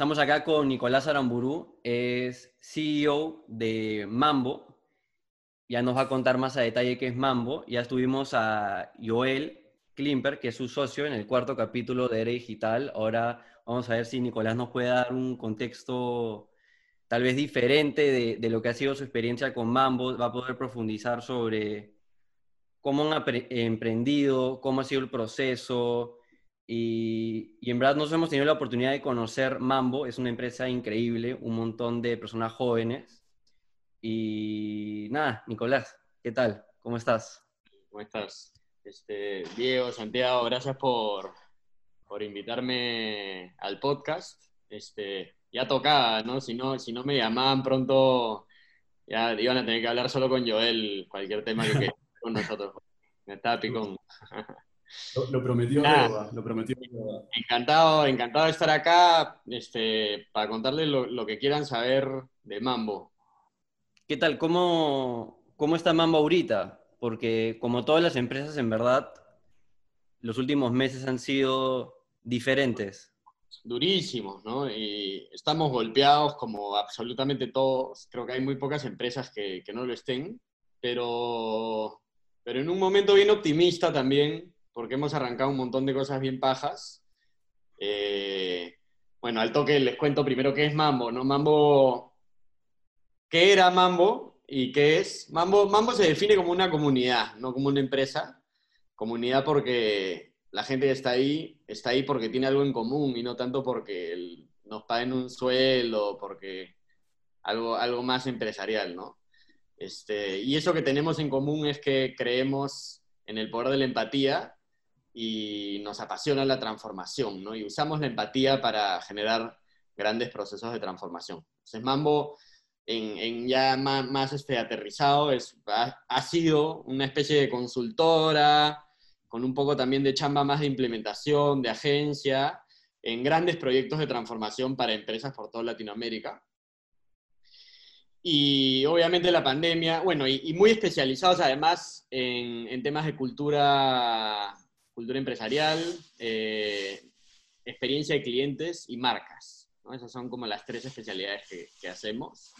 Estamos acá con Nicolás Aramburu, es CEO de Mambo. Ya nos va a contar más a detalle qué es Mambo. Ya estuvimos a Joel Klimper, que es su socio en el cuarto capítulo de Era Digital. Ahora vamos a ver si Nicolás nos puede dar un contexto tal vez diferente de, de lo que ha sido su experiencia con Mambo. Va a poder profundizar sobre cómo han emprendido, cómo ha sido el proceso, y, en verdad nos hemos tenido la oportunidad de conocer Mambo, es una empresa increíble, un montón de personas jóvenes. Y nada, Nicolás, ¿qué tal? ¿Cómo estás? ¿Cómo estás? Este, Diego, Santiago, gracias por, por invitarme al podcast. Este, ya tocaba, ¿no? Si, ¿no? si no me llamaban pronto, ya iban a tener que hablar solo con Joel, cualquier tema que quede con nosotros. Me estaba picón. Lo, prometió lo prometió Encantado, encantado de estar acá este, para contarles lo, que quieran saber de Mambo. ¿Qué tal? ¿Cómo, ¿Cómo está Mambo ahorita? Porque como todas las empresas, en verdad, los últimos meses han sido diferentes. Durísimos, ¿no? Y estamos golpeados como absolutamente todos. Creo que hay muy pocas empresas que, que no lo estén, pero, pero en un momento bien optimista también, porque hemos arrancado un montón de cosas bien pajas. Eh, bueno, al toque les cuento primero qué es Mambo, ¿no? Mambo, ¿qué era Mambo y qué es? Mambo, Mambo se define como una comunidad, no como una empresa. Comunidad porque la gente que está ahí está ahí porque tiene algo en común y no tanto porque nos paguen un sueldo, porque algo, algo más empresarial, ¿no? Este, y eso que tenemos en común es que creemos en el poder de la empatía y nos apasiona la transformación, ¿no? Y usamos la empatía para generar grandes procesos de transformación. Entonces, Mambo, en, ya más, este, aterrizado, es, ha, sido una especie de consultora, con un poco también de chamba más de implementación, de agencia, en grandes proyectos de transformación para empresas por toda Latinoamérica. Y obviamente la pandemia, bueno, y, muy especializados además en, en temas de cultura cultura empresarial, eh, experiencia de clientes y marcas. Esas son como las tres especialidades que, hacemos.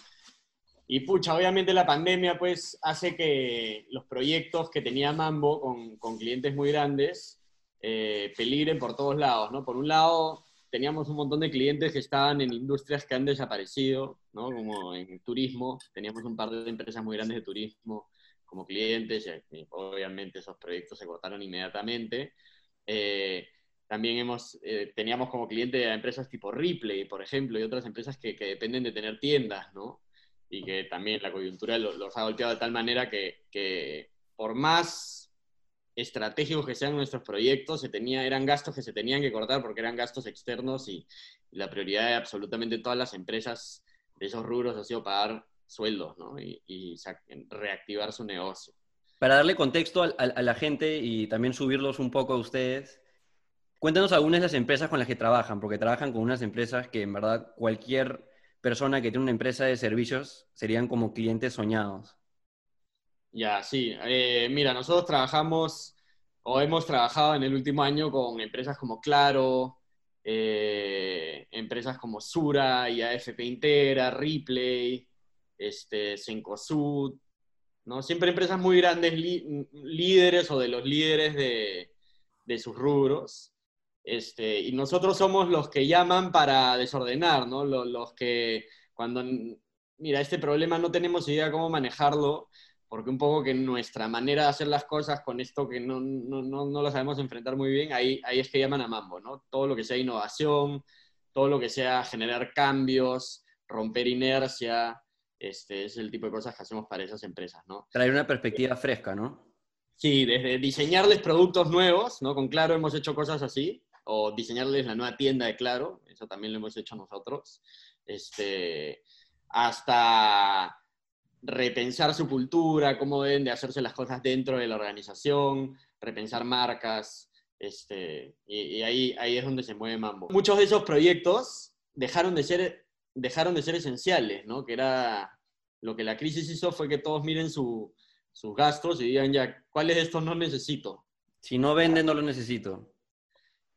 Y pucha, obviamente la pandemia pues hace que los proyectos que tenía Mambo con, clientes muy grandes eh, peligren por todos lados, ¿no? Por un lado, teníamos un montón de clientes que estaban en industrias que han desaparecido, ¿no? Como en turismo, teníamos un par de empresas muy grandes de turismo como clientes, y obviamente esos proyectos se cortaron inmediatamente. Eh, también hemos, eh, teníamos como cliente a empresas tipo Ripley, por ejemplo, y otras empresas que, dependen de tener tiendas, ¿no? Y que también la coyuntura los, ha golpeado de tal manera que, que, por más estratégicos que sean nuestros proyectos, se tenía, eran gastos que se tenían que cortar porque eran gastos externos y, la prioridad de absolutamente todas las empresas de esos rubros ha sido pagar sueldos ¿no? y, reactivar su negocio. Para darle contexto a, la gente y también subirlos un poco a ustedes, cuéntanos algunas de las empresas con las que trabajan, porque trabajan con unas empresas que en verdad cualquier persona que tiene una empresa de servicios serían como clientes soñados. Ya, sí. Eh, mira, nosotros trabajamos o hemos trabajado en el último año con empresas como Claro, eh, empresas como Sura, IAFP Intera, Ripley, este, Sencosud, ¿no? Siempre empresas muy grandes, líderes o de los líderes de, de sus rubros. Este, y nosotros somos los que llaman para desordenar, ¿no? Los, los, que cuando, mira, este problema no tenemos idea cómo manejarlo, porque un poco que nuestra manera de hacer las cosas con esto que no, no, no, no lo sabemos enfrentar muy bien, ahí, ahí es que llaman a Mambo, ¿no? Todo lo que sea innovación, todo lo que sea generar cambios, romper inercia, este es el tipo de cosas que hacemos para esas empresas, ¿no? Traer una perspectiva fresca, ¿no? Sí, desde diseñarles productos nuevos, ¿no? Con Claro hemos hecho cosas así, o diseñarles la nueva tienda de Claro, eso también lo hemos hecho nosotros, este, hasta repensar su cultura, cómo deben de hacerse las cosas dentro de la organización, repensar marcas, este, y, ahí, ahí es donde se mueve Mambo. Muchos de esos proyectos dejaron de ser dejaron de ser esenciales, ¿no? Que era lo que la crisis hizo fue que todos miren sus gastos y digan ya, ¿cuáles de estos no necesito? Si no venden, no lo necesito.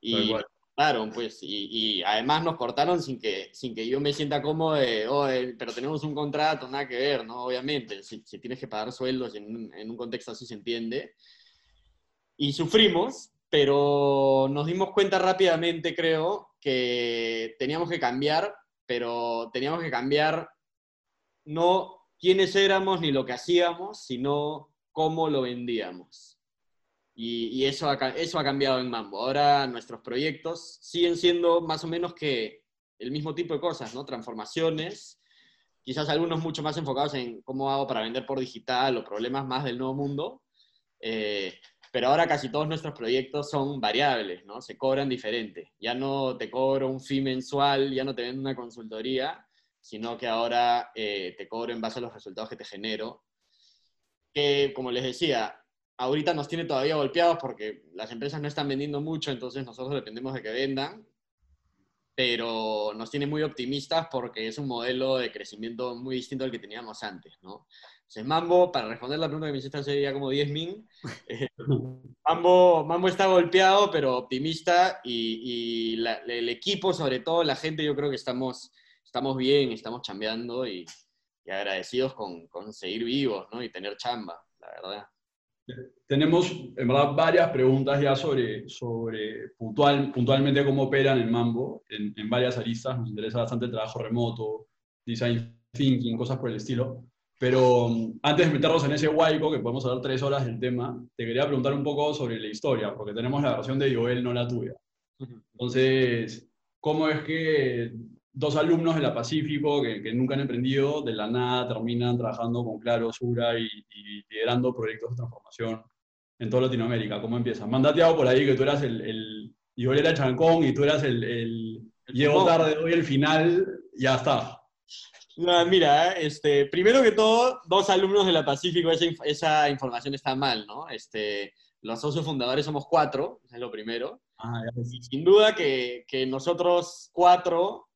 Y Claro, pues, y, además nos cortaron sin que, sin que yo me sienta cómodo de, oh, eh, pero tenemos un contrato, nada que ver, ¿no? Obviamente, si, tienes que pagar sueldos en, en, un contexto así se entiende. Y sufrimos, pero nos dimos cuenta rápidamente, creo, que teníamos que cambiar, pero teníamos que cambiar no quiénes éramos ni lo que hacíamos, sino cómo lo vendíamos. Y, eso, ha, eso ha cambiado en Mambo. Ahora nuestros proyectos siguen siendo más o menos que el mismo tipo de cosas, ¿no? Transformaciones, quizás algunos mucho más enfocados en cómo hago para vender por digital o problemas más del nuevo mundo. Eh, pero ahora casi todos nuestros proyectos son variables, ¿no? Se cobran diferente. Ya no te cobro un fee mensual, ya no te vendo una consultoría, sino que ahora eh, te cobro en base a los resultados que te genero. Que, como les decía, ahorita nos tiene todavía golpeados porque las empresas no están vendiendo mucho, entonces nosotros dependemos de que vendan, pero nos tiene muy optimistas porque es un modelo de crecimiento muy distinto al que teníamos antes, ¿no? Mambo, para responder la pregunta que me hiciste hace ya como 10 min, eh, Mambo, Mambo está golpeado, pero optimista y, el equipo, sobre todo la gente, yo creo que estamos, estamos bien, estamos chambeando y, y agradecidos con, con seguir vivos, ¿no? Y tener chamba, la verdad. Tenemos, en verdad, varias preguntas ya sobre, sobre puntual, puntualmente cómo operan en Mambo, en, en, varias aristas. Nos interesa bastante el trabajo remoto, design thinking, cosas por el estilo. Pero mm, antes de meternos en ese huaico, que podemos hablar tres horas del tema, te quería preguntar un poco sobre la historia, porque tenemos la versión de Joel, no la tuya. Entonces, ¿cómo es que dos alumnos de la Pacífico que, nunca han emprendido, de la nada terminan trabajando con Claro, Sura y, liderando proyectos de transformación en toda Latinoamérica. ¿Cómo empiezan? Mandateado por ahí que tú eras el, el yo era Chancón y tú eras el, el, llego tarde, hoy el final, ya está. No, mira, este, primero que todo, dos alumnos de la Pacífico, esa, esa información está mal, ¿no? Este, los socios fundadores somos cuatro, es lo primero. Ah, y sin duda que, que nosotros cuatro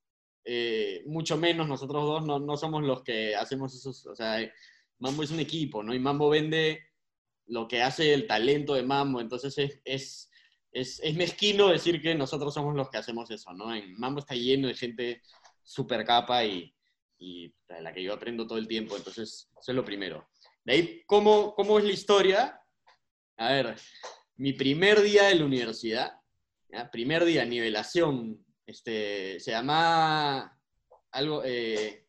eh, mucho menos nosotros dos no, no, somos los que hacemos esos, o sea, Mambo es un equipo, ¿no? Y Mambo vende lo que hace el talento de Mambo, entonces es, es, es, es mezquino decir que nosotros somos los que hacemos eso, ¿no? En Mambo está lleno de gente súper capa y, y de la que yo aprendo todo el tiempo, entonces eso es lo primero. De ahí, ¿cómo, cómo es la historia? A ver, mi primer día de la universidad, primer día, nivelación, este, se llama algo, eh,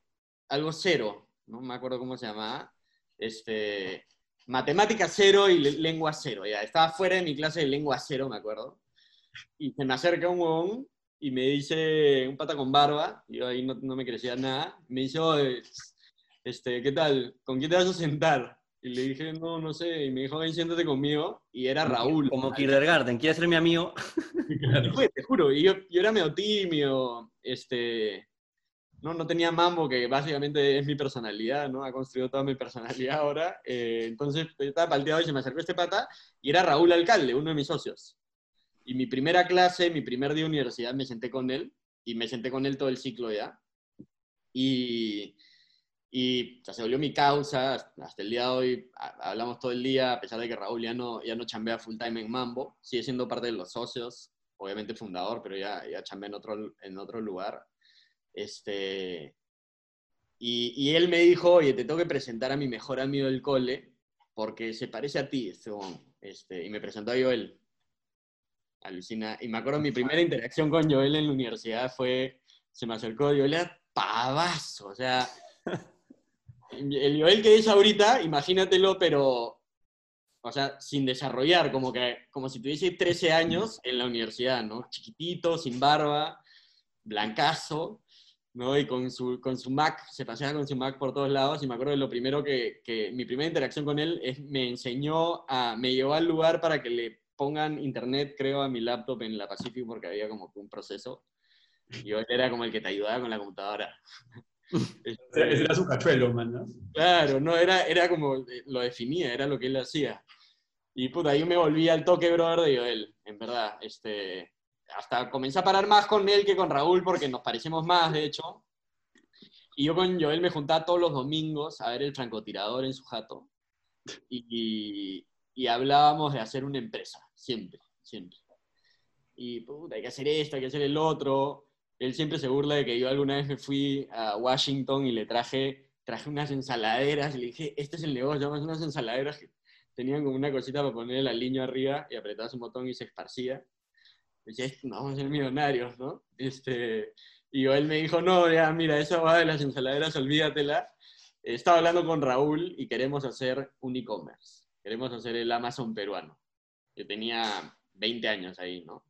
algo cero, no me acuerdo cómo se llamaba, este, matemática cero y lengua cero, ya, estaba fuera de mi clase de lengua cero, me acuerdo, y se me acerca un huevón y me dice, un pata con barba, yo ahí no, no me crecía nada, me dice, este, ¿qué tal? ¿Con quién te vas a sentar? Y le dije, no, no sé. Y me dijo, ven, siéntate conmigo. Y era Raúl. Como kindergarten, ¿quieres ser mi amigo? te juro. Y yo, yo, era medio tímido. Este, no, no tenía mambo, que básicamente es mi personalidad, ¿no? Ha construido toda mi personalidad ahora. Eh, entonces estaba palteado y se me acercó este pata. Y era Raúl Alcalde, uno de mis socios. Y mi primera clase, mi primer día de universidad, me senté con él. Y me senté con él todo el ciclo ya. Y y se volvió mi causa, hasta el día de hoy hablamos todo el día, a pesar de que Raúl ya no, ya no chambea full time en Mambo, sigue siendo parte de los socios, obviamente fundador, pero ya, ya chambea en otro, en otro lugar. Este, y, y, él me dijo, oye, te tengo que presentar a mi mejor amigo del cole, porque se parece a ti, este, este y me presentó a Joel. Alucina. Y me acuerdo mi primera interacción con Joel en la universidad fue, se me acercó, Joel era pavazo, o sea el Joel que es ahorita, imagínatelo, pero, o sea, sin desarrollar, como que, como si tuviese 13 años en la universidad, ¿no? Chiquitito, sin barba, blancazo, ¿no? Y con su, con su Mac, se paseaba con su Mac por todos lados, y me acuerdo de lo primero que, que mi primera interacción con él es, me enseñó a, me llevó al lugar para que le pongan internet, creo, a mi laptop en la Pacific, porque había como un proceso. Y yo era como el que te ayudaba con la computadora. Ese era su cachuelo, man, ¿no? Claro, no, era, era como, eh, lo definía, era lo que él hacía. Y puta, yo me volví al toque, brother, de Joel, en verdad. Este, hasta comencé a parar más con él que con Raúl, porque nos parecemos más, de hecho. Y yo con Joel me juntaba todos los domingos a ver el francotirador en su jato. Y, y hablábamos de hacer una empresa, siempre, siempre. y puta, hay que hacer esto, hay que hacer el otro. Él siempre se burla de que yo alguna vez me fui a Washington y le traje, traje unas ensaladeras y le dije, este es el negocio, vamos unas ensaladeras que tenían como una cosita para ponerle la línea arriba y apretabas un botón y se esparcía. Y decía, vamos a ser millonarios, ¿no? Este, y él me dijo, no, ya, mira, esa va de las ensaladeras, olvídatela. Estaba hablando con Raúl y queremos hacer un e-commerce. Queremos hacer el Amazon peruano. Yo tenía 20 años ahí, ¿no?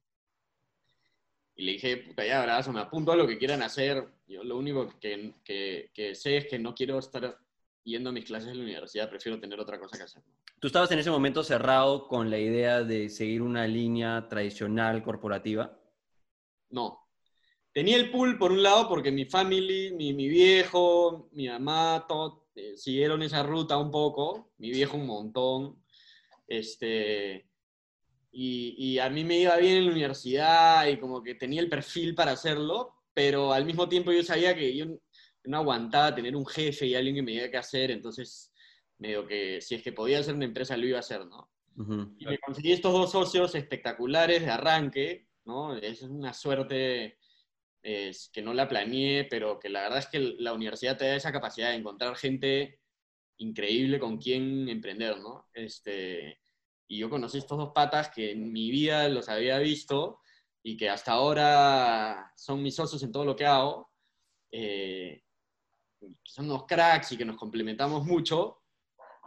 Y le dije, puta, ya, abrazo, me apunto a lo que quieran hacer. Yo lo único que, que, que, sé es que no quiero estar yendo a mis clases en la universidad, prefiero tener otra cosa que hacer. ¿Tú estabas en ese momento cerrado con la idea de seguir una línea tradicional corporativa? No, tenía el pool por un lado porque mi family, mi, mi viejo, mi mamá, todo, eh, siguieron esa ruta un poco, mi viejo un montón, este, y, y, a mí me iba bien en la universidad y como que tenía el perfil para hacerlo, pero al mismo tiempo yo sabía que yo no aguantaba tener un jefe y alguien que me diga qué hacer, entonces medio que si es que podía hacer una empresa lo iba a hacer, ¿no? Y me conseguí estos dos socios espectaculares de arranque, ¿no? Es una suerte es, que no la planeé, pero que la verdad es que la universidad te da esa capacidad de encontrar gente increíble con quien emprender, ¿no? Este, y yo conocí estos dos patas que en mi vida los había visto y que hasta ahora son mis socios en todo lo que hago. Eh, son unos cracks y que nos complementamos mucho.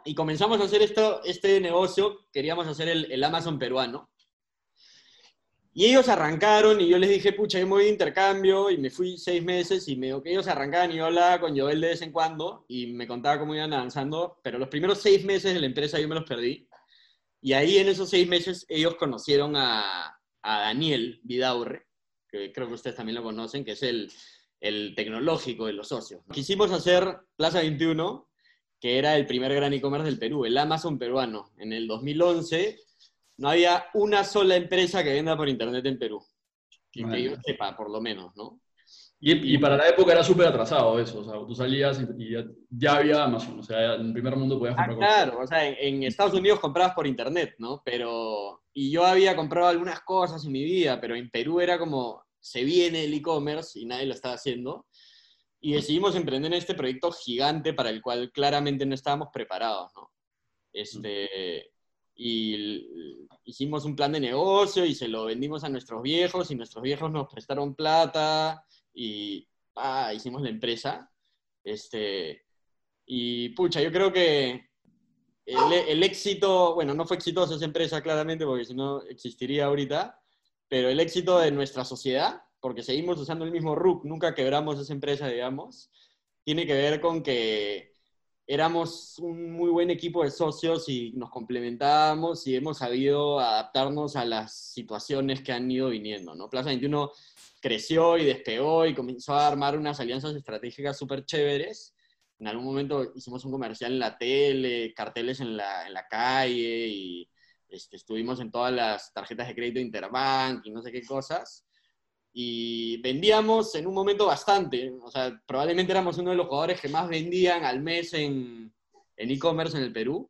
Y comenzamos a hacer esto, este negocio, queríamos hacer el, el Amazon peruano. Y ellos arrancaron y yo les dije, pucha, yo me voy de intercambio y me fui seis meses y me dijo que ellos arrancaban y yo hablaba con Joel de vez en cuando y me contaba cómo iban avanzando, pero los primeros seis meses de la empresa yo me los perdí. Y ahí en esos seis meses ellos conocieron a, a Daniel Vidaurre, que creo que ustedes también lo conocen, que es el, el tecnológico de los socios. Quisimos hacer Plaza 21, que era el primer gran e-commerce del Perú, el Amazon peruano. En el 2011 no había una sola empresa que venda por internet en Perú. Que, yo sepa, por lo menos, ¿no? Y, y para la época era súper atrasado eso, o sea, tú salías y, ya, había Amazon, o sea, en el primer mundo podías comprar. Ah, claro, o sea, en, Estados Unidos comprabas por internet, ¿no? Pero, y yo había comprado algunas cosas en mi vida, pero en Perú era como, se viene el e-commerce y nadie lo estaba haciendo. Y decidimos emprender este proyecto gigante para el cual claramente no estábamos preparados, ¿no? Este, y hicimos un plan de negocio y se lo vendimos a nuestros viejos y nuestros viejos nos prestaron plata y ah, hicimos la empresa. Este, y pucha, yo creo que el, el, éxito, bueno, no fue exitosa esa empresa claramente porque si no existiría ahorita, pero el éxito de nuestra sociedad, porque seguimos usando el mismo RUC, nunca quebramos esa empresa, digamos, tiene que ver con que éramos un muy buen equipo de socios y nos complementábamos y hemos sabido adaptarnos a las situaciones que han ido viniendo, ¿no? Plaza 21 creció y despegó y comenzó a armar unas alianzas estratégicas súper chéveres. En algún momento hicimos un comercial en la tele, carteles en la, en la calle y este, estuvimos en todas las tarjetas de crédito Interbank y no sé qué cosas. Y vendíamos en un momento bastante, o sea, probablemente éramos uno de los jugadores que más vendían al mes en e-commerce en, el Perú,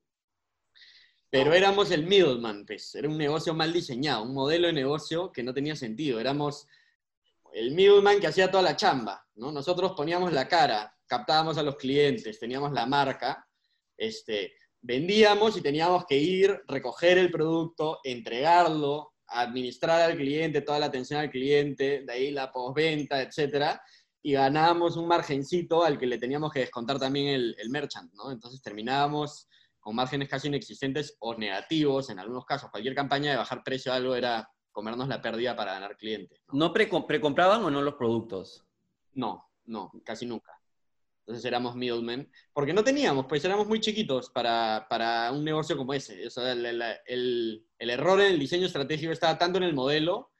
pero éramos el middleman, pues, era un negocio mal diseñado, un modelo de negocio que no tenía sentido, éramos el middleman que hacía toda la chamba, ¿no? Nosotros poníamos la cara, captábamos a los clientes, teníamos la marca, este, vendíamos y teníamos que ir, recoger el producto, entregarlo, administrar al cliente, toda la atención al cliente, de ahí la postventa, etcétera, y ganábamos un margencito al que le teníamos que descontar también el, el merchant, ¿no? Entonces terminábamos con márgenes casi inexistentes o negativos en algunos casos. Cualquier campaña de bajar precio algo era comernos la pérdida para ganar clientes. ¿No, ¿No precompraban o no los productos? No, no, casi nunca. Entonces éramos middlemen, porque no teníamos, pues éramos muy chiquitos para, para un negocio como ese. O sea, el, el, el, error en el diseño estratégico estaba tanto en el modelo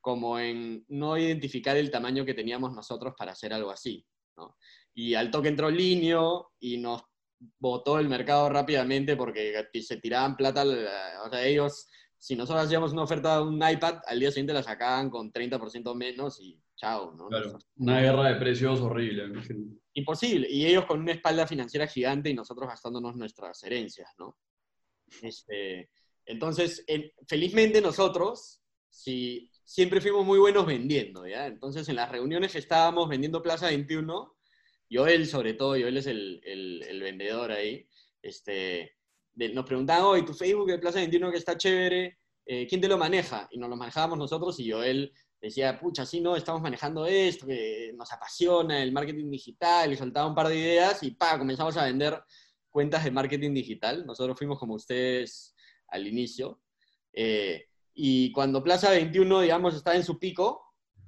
como en no identificar el tamaño que teníamos nosotros para hacer algo así. ¿no? Y al toque entró Linio y nos botó el mercado rápidamente porque se tiraban plata, o sea, ellos, si nosotros hacíamos una oferta de un iPad, al día siguiente la sacaban con 30% menos y chao, ¿no? una guerra de precios horrible imposible. Y ellos con una espalda financiera gigante y nosotros gastándonos nuestras herencias, ¿no? Este, entonces, felizmente nosotros, si siempre fuimos muy buenos vendiendo, ¿ya? Entonces, en las reuniones que estábamos vendiendo Plaza 21, Joel sobre todo, Joel es el, el, el vendedor ahí, este, nos preguntaban, hoy tu Facebook de Plaza 21 que está chévere, eh, ¿quién te lo maneja? Y nos lo manejábamos nosotros y Joel decía, pucha, sí, no, estamos manejando esto, que nos apasiona el marketing digital, y soltaba un par de ideas y pa, comenzamos a vender cuentas de marketing digital. Nosotros fuimos como ustedes al inicio. Eh, y cuando Plaza 21, digamos, estaba en su pico,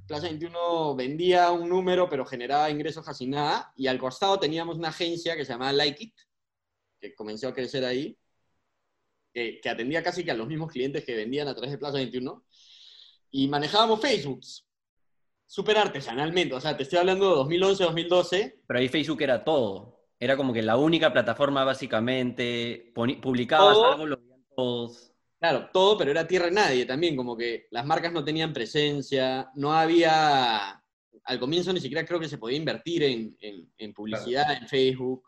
Plaza 21 vendía un número, pero generaba ingresos casi nada, y al costado teníamos una agencia que se llamaba Like It, que comenzó a crecer ahí, que, que atendía casi que a los mismos clientes que vendían a través de Plaza 21, y manejábamos Facebook súper artesanalmente, o sea, te estoy hablando de 2011, 2012. Pero ahí Facebook era todo, era como que la única plataforma básicamente, publicabas algo, lo veían todos. Claro, todo, pero era tierra de nadie también, como que las marcas no tenían presencia, no había, al comienzo ni siquiera creo que se podía invertir en, en, publicidad en Facebook.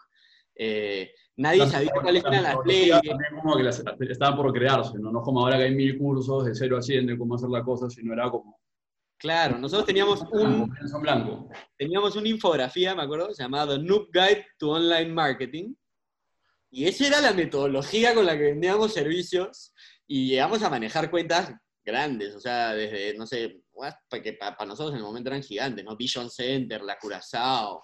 Eh, Nadie sabía cuáles eran las leyes. También como que estaban por crearse, ¿no? No como ahora que hay mil cursos de cero a cien de cómo hacer la cosa, sino era como... Claro, nosotros teníamos un... Blanco. Teníamos una infografía, me acuerdo, llamada Noob Guide to Online Marketing. Y esa era la metodología con la que vendíamos servicios y llegamos a manejar cuentas grandes, o sea, desde, no sé, que para nosotros en el momento eran gigantes, ¿no? Vision Center, La Curazao,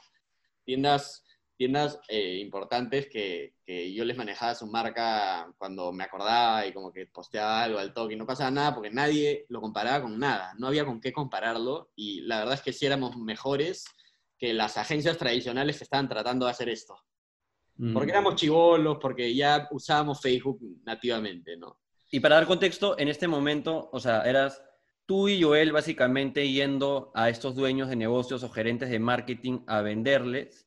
tiendas tiendas eh, importantes que, que, yo les manejaba su marca cuando me acordaba y como que posteaba algo al toque y no pasaba nada porque nadie lo comparaba con nada, no había con qué compararlo y la verdad es que sí éramos mejores que las agencias tradicionales que estaban tratando de hacer esto. Mm. Porque éramos chivolos, porque ya usábamos Facebook nativamente, ¿no? Y para dar contexto, en este momento, o sea, eras tú y Joel básicamente yendo a estos dueños de negocios o gerentes de marketing a venderles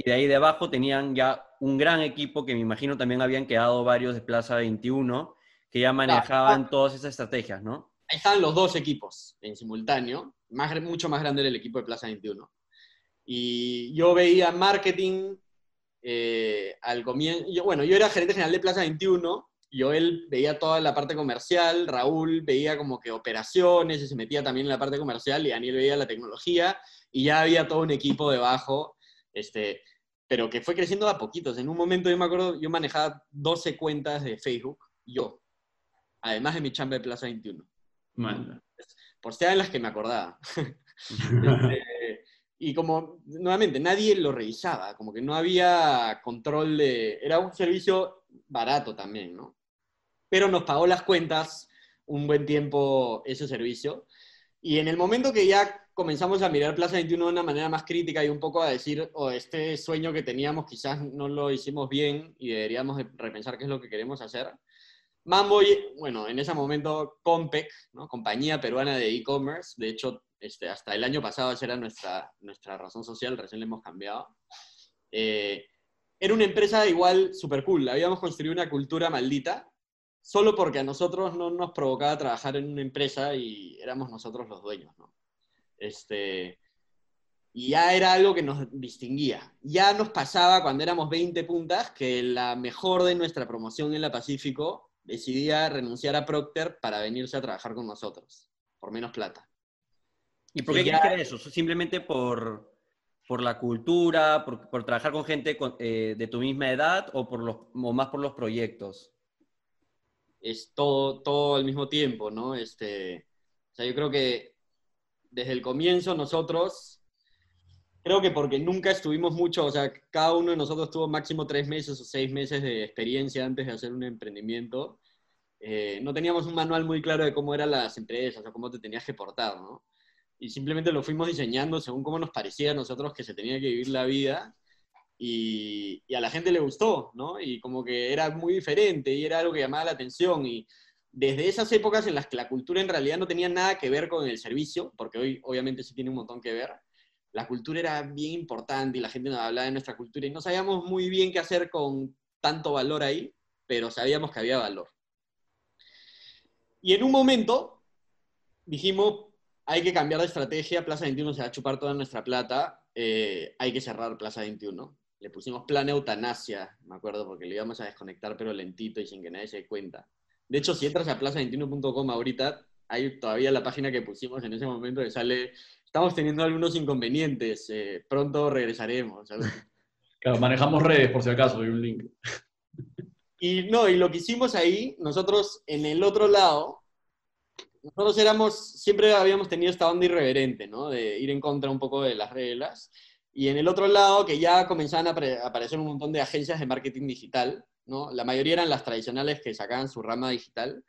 y de ahí de abajo tenían ya un gran equipo que me imagino también habían quedado varios de Plaza 21 que ya manejaban todas esas estrategias, ¿no? Ahí estaban los dos equipos en simultáneo, más, mucho más grande era el equipo de Plaza 21. Y yo veía marketing eh, al comienzo, yo, bueno, yo era gerente general de Plaza 21, yo él veía toda la parte comercial, Raúl veía como que operaciones y se metía también en la parte comercial y Daniel veía la tecnología y ya había todo un equipo debajo este, pero que fue creciendo a poquitos. En un momento yo me acuerdo, yo manejaba 12 cuentas de Facebook, yo, además de mi chamba de Plaza 21. Por ser en las que me acordaba. Este, y como, nuevamente, nadie lo revisaba, como que no había control de... Era un servicio barato también, ¿no? Pero nos pagó las cuentas un buen tiempo ese servicio. Y en el momento que ya comenzamos a mirar Plaza 21 de una manera más crítica y un poco a decir, o oh, este sueño que teníamos quizás no lo hicimos bien y deberíamos repensar qué es lo que queremos hacer. Mambo, bueno, en ese momento Compec, ¿no? compañía peruana de e-commerce, de hecho, este, hasta el año pasado esa era nuestra, nuestra razón social, recién le hemos cambiado. Eh, era una empresa igual súper cool, habíamos construido una cultura maldita, solo porque a nosotros no nos provocaba trabajar en una empresa y éramos nosotros los dueños, ¿no? Este, y ya era algo que nos distinguía. Ya nos pasaba cuando éramos 20 puntas que la mejor de nuestra promoción en la Pacífico decidía renunciar a Procter para venirse a trabajar con nosotros, por menos plata. ¿Y por qué crees eso? ¿Simplemente por, por la cultura, por, por trabajar con gente eh, de tu misma edad o, por los, o más por los proyectos? Es todo, todo al mismo tiempo, ¿no? Este, o sea, yo creo que desde el comienzo nosotros, creo que porque nunca estuvimos mucho, o sea, cada uno de nosotros tuvo máximo tres meses o seis meses de experiencia antes de hacer un emprendimiento. Eh, no teníamos un manual muy claro de cómo eran las empresas o cómo te tenías que portar, ¿no? Y simplemente lo fuimos diseñando según cómo nos parecía a nosotros que se tenía que vivir la vida. Y, y, a la gente le gustó, ¿no? Y como que era muy diferente y era algo que llamaba la atención. Y desde esas épocas en las que la cultura en realidad no tenía nada que ver con el servicio, porque hoy obviamente sí tiene un montón que ver, la cultura era bien importante y la gente nos hablaba de nuestra cultura y no sabíamos muy bien qué hacer con tanto valor ahí, pero sabíamos que había valor. Y en un momento dijimos, hay que cambiar de estrategia, Plaza 21 se va a chupar toda nuestra plata, eh, hay que cerrar Plaza 21. Le pusimos plan eutanasia, me acuerdo, porque le íbamos a desconectar pero lentito y sin que nadie se dé cuenta. De hecho, si entras a plaza21.com ahorita, hay todavía la página que pusimos en ese momento que sale, estamos teniendo algunos inconvenientes, eh, pronto regresaremos. Claro, manejamos redes por si acaso, hay un link. Y no, y lo que hicimos ahí, nosotros en el otro lado, nosotros éramos, siempre habíamos tenido esta onda irreverente, ¿no? De ir en contra un poco de las reglas. Y en el otro lado, que ya comenzaban a aparecer un montón de agencias de marketing digital, ¿no? La mayoría eran las tradicionales que sacaban su rama digital.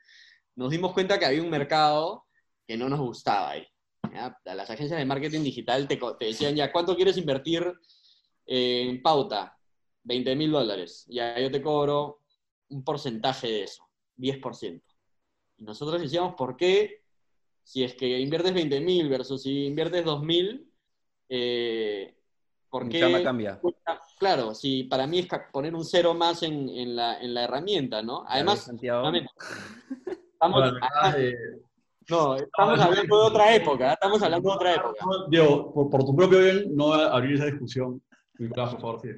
Nos dimos cuenta que había un mercado que no nos gustaba ahí. Las agencias de marketing digital te, te decían ya, ¿cuánto quieres invertir en pauta? 20 mil dólares. Ya yo te cobro un porcentaje de eso, 10%. Y nosotros decíamos, ¿por qué? Si es que inviertes 20 mil versus si inviertes 2 mil, eh, ¿por qué? cambia. Claro, si para mí es poner un cero más en, la, herramienta, ¿no? Además, estamos, no, estamos hablando de otra época, estamos hablando de otra época. Diego, por, tu propio bien, no abrir esa discusión. Por favor, sí.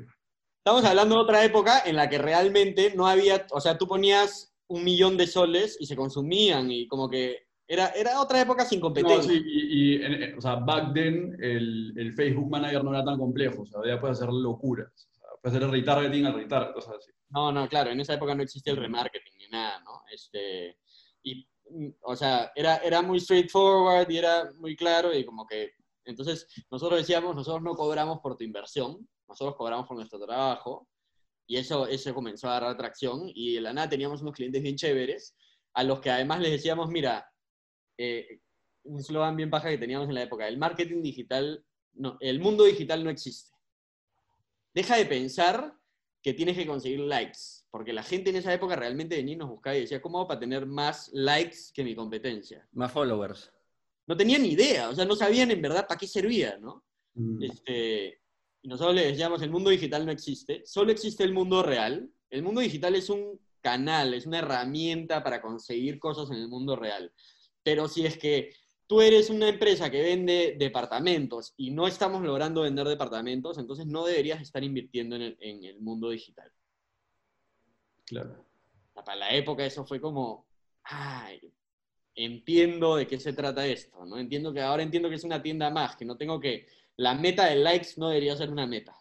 Estamos hablando de otra época en la que realmente no había, o sea, tú ponías un millón de soles y se consumían y como que era, era otra época sin competencia. No, sí, y, o sea, back then el, el, Facebook Manager no era tan complejo, o sea, ya puedes hacer locuras, o sea, puedes hacer retargeting al retarget, cosas así. No, no, claro, en esa época no existía el remarketing ni nada, ¿no? Este, y, o sea, era, era muy straightforward y era muy claro y como que, entonces nosotros decíamos, nosotros no cobramos por tu inversión, nosotros cobramos por nuestro trabajo y eso, eso comenzó a dar atracción y de la nada teníamos unos clientes bien chéveres a los que además les decíamos, mira, eh, un slogan bien paja que teníamos en la época, el marketing digital, no, el mundo digital no existe. Deja de pensar que tienes que conseguir likes, porque la gente en esa época realmente venía y nos buscaba y decía, ¿cómo hago para tener más likes que mi competencia? Más followers. No tenían ni idea, o sea, no sabían en verdad para qué servía, ¿no? Mm. Este, y nosotros le decíamos, el mundo digital no existe, solo existe el mundo real. El mundo digital es un canal, es una herramienta para conseguir cosas en el mundo real. Pero si es que tú eres una empresa que vende departamentos y no estamos logrando vender departamentos, entonces no deberías estar invirtiendo en el, mundo digital. Claro. Para la época eso fue como, ay, entiendo de qué se trata esto, ¿no? Entiendo que ahora entiendo que es una tienda más, que no tengo que la meta de likes no debería ser una meta.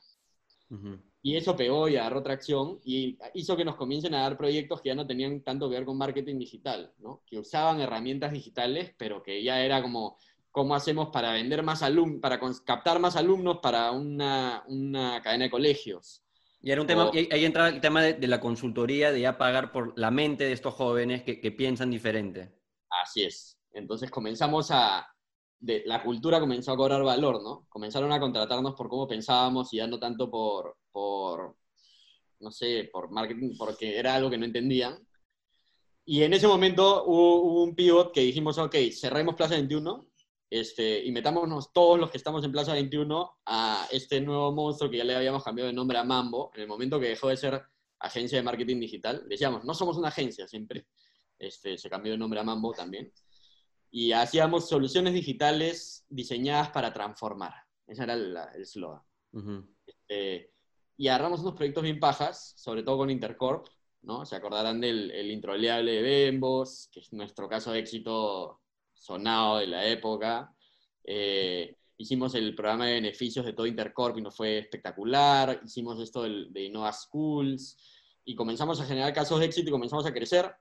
Y eso pegó y agarró tracción y hizo que nos comiencen a dar proyectos que ya no tenían tanto que ver con marketing digital, ¿no? que usaban herramientas digitales, pero que ya era como, ¿cómo hacemos para vender más alumnos, para captar más alumnos para una, cadena de colegios? Y era un tema, ahí entra el tema de, la consultoría, de ya pagar por la mente de estos jóvenes que, que piensan diferente. Así es. Entonces comenzamos a, la cultura comenzó a cobrar valor, ¿no? Comenzaron a contratarnos por cómo pensábamos y ya no tanto por, por no sé, por marketing, porque era algo que no entendían. Y en ese momento hubo, un pivot que dijimos, ok, cerremos Plaza 21 este, y metámonos todos los que estamos en Plaza 21 a este nuevo monstruo que ya le habíamos cambiado de nombre a Mambo, en el momento que dejó de ser agencia de marketing digital. Decíamos, no somos una agencia siempre. Este, se cambió de nombre a Mambo también y hacíamos soluciones digitales diseñadas para transformar. Ese era el eslogan. Este, y agarramos unos proyectos bien pajas, sobre todo con Intercorp, ¿no? Se acordarán del el introleable de Bembos, que es nuestro caso de éxito sonado de la época. Eh, hicimos el programa de beneficios de todo Intercorp y nos fue espectacular. Hicimos esto de Innova Schools y comenzamos a generar casos de éxito y comenzamos a crecer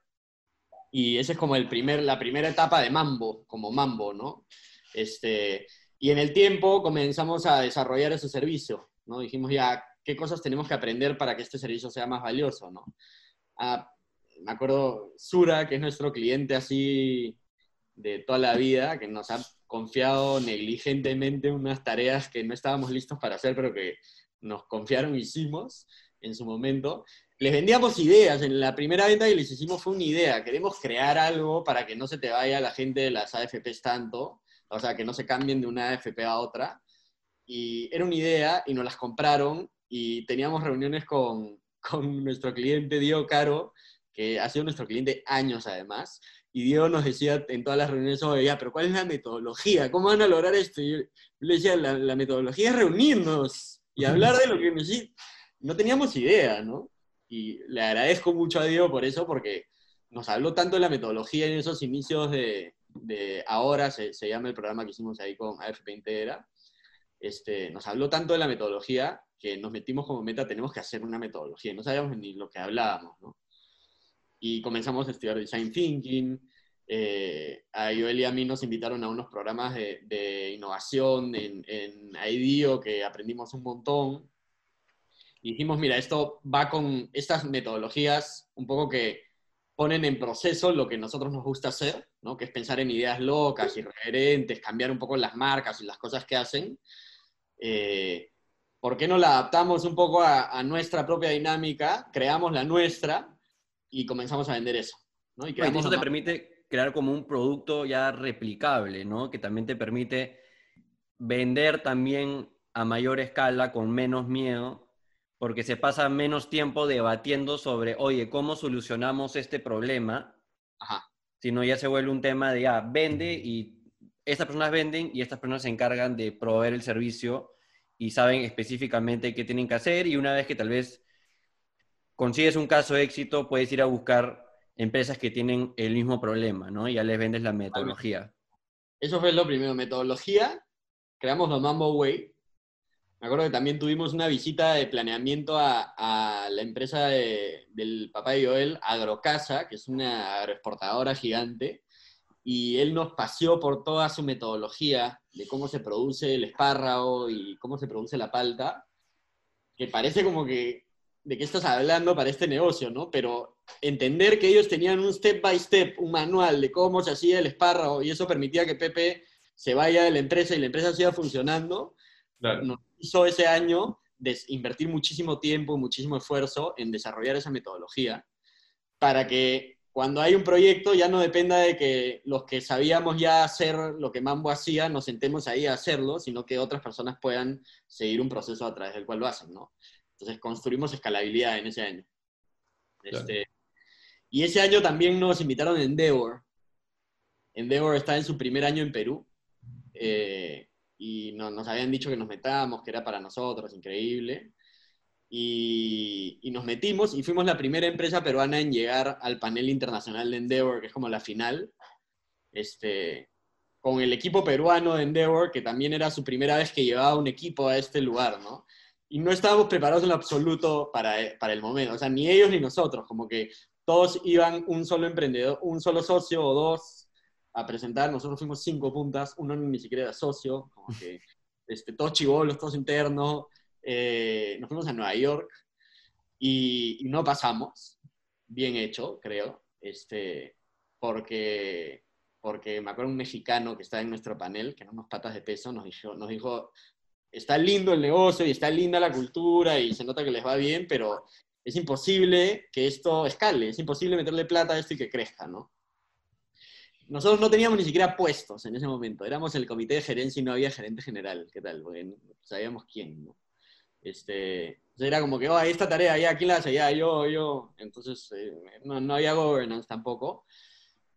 y esa es como el primer, la primera etapa de Mambo, como Mambo, ¿no? Este, y en el tiempo comenzamos a desarrollar ese servicio, ¿no? Dijimos ya, ¿qué cosas tenemos que aprender para que este servicio sea más valioso, ¿no? Ah, me acuerdo Sura, que es nuestro cliente así de toda la vida, que nos ha confiado negligentemente unas tareas que no estábamos listos para hacer, pero que nos confiaron hicimos en su momento les vendíamos ideas. En la primera venta que les hicimos fue una idea. Queremos crear algo para que no se te vaya la gente de las AFPs tanto, o sea, que no se cambien de una AFP a otra. Y era una idea y nos las compraron y teníamos reuniones con, con nuestro cliente Diego Caro, que ha sido nuestro cliente años además. Y Diego nos decía en todas las reuniones, oye, pero ¿cuál es la metodología? ¿Cómo van a lograr esto? Y yo le decía, la, la metodología es reunirnos y hablar de lo que necesitamos. No teníamos idea, ¿no? Y le agradezco mucho a Diego por eso, porque nos habló tanto de la metodología en esos inicios de, de Ahora, se, se llama el programa que hicimos ahí con AFP Integra, este, nos habló tanto de la metodología que nos metimos como meta, tenemos que hacer una metodología, no sabíamos ni lo que hablábamos, ¿no? Y comenzamos a estudiar Design Thinking, eh, a Joel y a mí nos invitaron a unos programas de, de innovación en, en IDEO que aprendimos un montón. Y dijimos, mira, esto va con estas metodologías un poco que ponen en proceso lo que nosotros nos gusta hacer, ¿no? que es pensar en ideas locas, irreverentes, cambiar un poco las marcas y las cosas que hacen. Eh, ¿Por qué no la adaptamos un poco a, a, nuestra propia dinámica, creamos la nuestra y comenzamos a vender eso? ¿no? Y, eso te permite crear como un producto ya replicable, ¿no? que también te permite vender también a mayor escala con menos miedo porque se pasa menos tiempo debatiendo sobre, oye, ¿cómo solucionamos este problema? Ajá. Sino ya se vuelve un tema de, ah, vende y estas personas venden y estas personas se encargan de proveer el servicio y saben específicamente qué tienen que hacer y una vez que tal vez consigues un caso de éxito, puedes ir a buscar empresas que tienen el mismo problema, ¿no? Y ya les vendes la metodología. Eso fue lo primero, metodología. Creamos los Mambo Way, me acuerdo que también tuvimos una visita de planeamiento a, la empresa de, del papá de Joel, Agrocasa, que es una agroexportadora gigante, y él nos paseó por toda su metodología de cómo se produce el espárrago y cómo se produce la palta, que parece como que de qué estás hablando para este negocio, ¿no? Pero entender que ellos tenían un step by step, un manual de cómo se hacía el espárrago y eso permitía que Pepe se vaya de la empresa y la empresa siga funcionando, claro. nos hizo ese año invertir muchísimo tiempo, muchísimo esfuerzo en desarrollar esa metodología para que cuando hay un proyecto ya no dependa de que los que sabíamos ya hacer lo que Mambo hacía nos sentemos ahí a hacerlo, sino que otras personas puedan seguir un proceso a través del cual lo hacen, ¿no? Entonces construimos escalabilidad en ese año. Este, y ese año también nos invitaron a Endeavor. Endeavor está en su primer año en Perú. Eh, y no, nos habían dicho que nos metamos, que era para nosotros, increíble. Y, y, nos metimos y fuimos la primera empresa peruana en llegar al panel internacional de Endeavor, que es como la final, este, con el equipo peruano de Endeavor, que también era su primera vez que llevaba un equipo a este lugar, ¿no? Y no estábamos preparados en lo absoluto para, para el momento, o sea, ni ellos ni nosotros, como que todos iban un solo emprendedor, un solo socio o dos a presentar. Nosotros fuimos cinco puntas, uno ni siquiera era socio, como que este, todos chivolos, todos internos. Eh, nos fuimos a Nueva York y, y, no pasamos. Bien hecho, creo. Este, porque, porque me acuerdo un mexicano que está en nuestro panel, que no unos patas de peso, nos dijo, nos dijo, está lindo el negocio y está linda la cultura y se nota que les va bien, pero es imposible que esto escale, es imposible meterle plata a esto y que crezca, ¿no? Nosotros no teníamos ni siquiera puestos en ese momento. Éramos el comité de gerencia y no había gerente general. ¿Qué tal? Porque sabíamos quién, ¿no? Este, era como que, oh, esta tarea, ya, ¿quién la hace? Ya, yo, yo. Entonces, eh, no, no, había governance tampoco.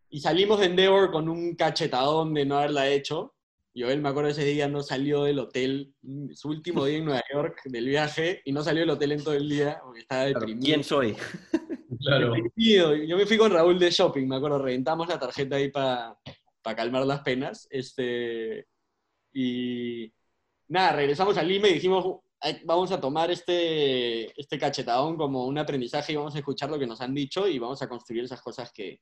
Y salimos de Endeavor con un cachetadón de no haberla hecho. Yo, él me acuerdo ese día, no salió del hotel, su último día en Nueva York del viaje, y no salió del hotel en todo el día, porque estaba deprimido. ¿Quién soy? Claro. Yo me fui con Raúl de shopping, me acuerdo, reventamos la tarjeta ahí para pa calmar las penas. Este, y nada, regresamos a Lima y dijimos, vamos a tomar este, este cachetadón como un aprendizaje y vamos a escuchar lo que nos han dicho y vamos a construir esas cosas que,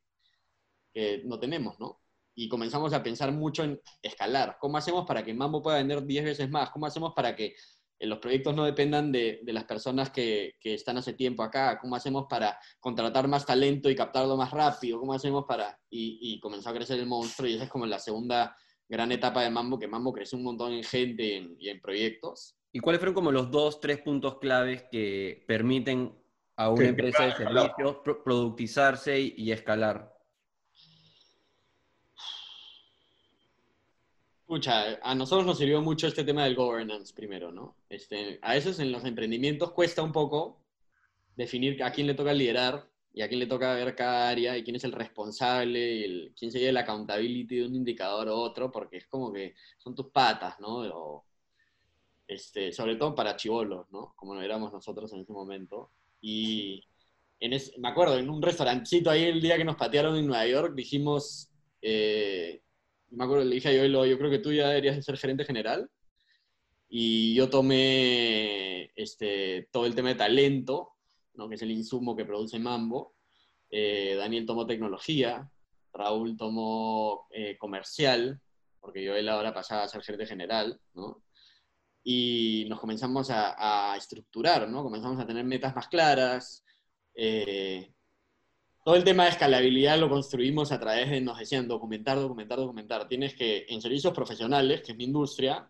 que no tenemos, ¿no? Y comenzamos a pensar mucho en escalar. ¿Cómo hacemos para que Mambo pueda vender 10 veces más? ¿Cómo hacemos para que los proyectos no dependan de, de las personas que, que, están hace tiempo acá, cómo hacemos para contratar más talento y captarlo más rápido, cómo hacemos para... Y, y comenzó a crecer el monstruo y esa es como la segunda gran etapa de Mambo, que Mambo creció un montón en gente y en, y en proyectos. ¿Y cuáles fueron como los dos, tres puntos claves que permiten a una empresa de servicios productizarse y, y escalar? Escucha, a nosotros nos sirvió mucho este tema del governance primero, ¿no? Este, a veces en los emprendimientos cuesta un poco definir a quién le toca liderar y a quién le toca ver cada área y quién es el responsable y el, quién se lleva la accountability de un indicador u otro, porque es como que son tus patas, ¿no? O, este, sobre todo para chivolos, ¿no? Como lo éramos nosotros en ese momento. Y en ese, me acuerdo, en un restaurantcito ahí el día que nos patearon en Nueva York, dijimos... Eh, me acuerdo, le dije a Joel, yo creo que tú ya deberías de ser gerente general. Y yo tomé este, todo el tema de talento, ¿no? que es el insumo que produce Mambo. Eh, Daniel tomó tecnología, Raúl tomó eh, comercial, porque yo él ahora pasaba a ser gerente general, ¿no? Y nos comenzamos a, estructurar, ¿no? Comenzamos a tener metas más claras. Eh, todo el tema de escalabilidad lo construimos a través de, nos decían, documentar, documentar, documentar. Tienes que, en servicios profesionales, que es mi industria,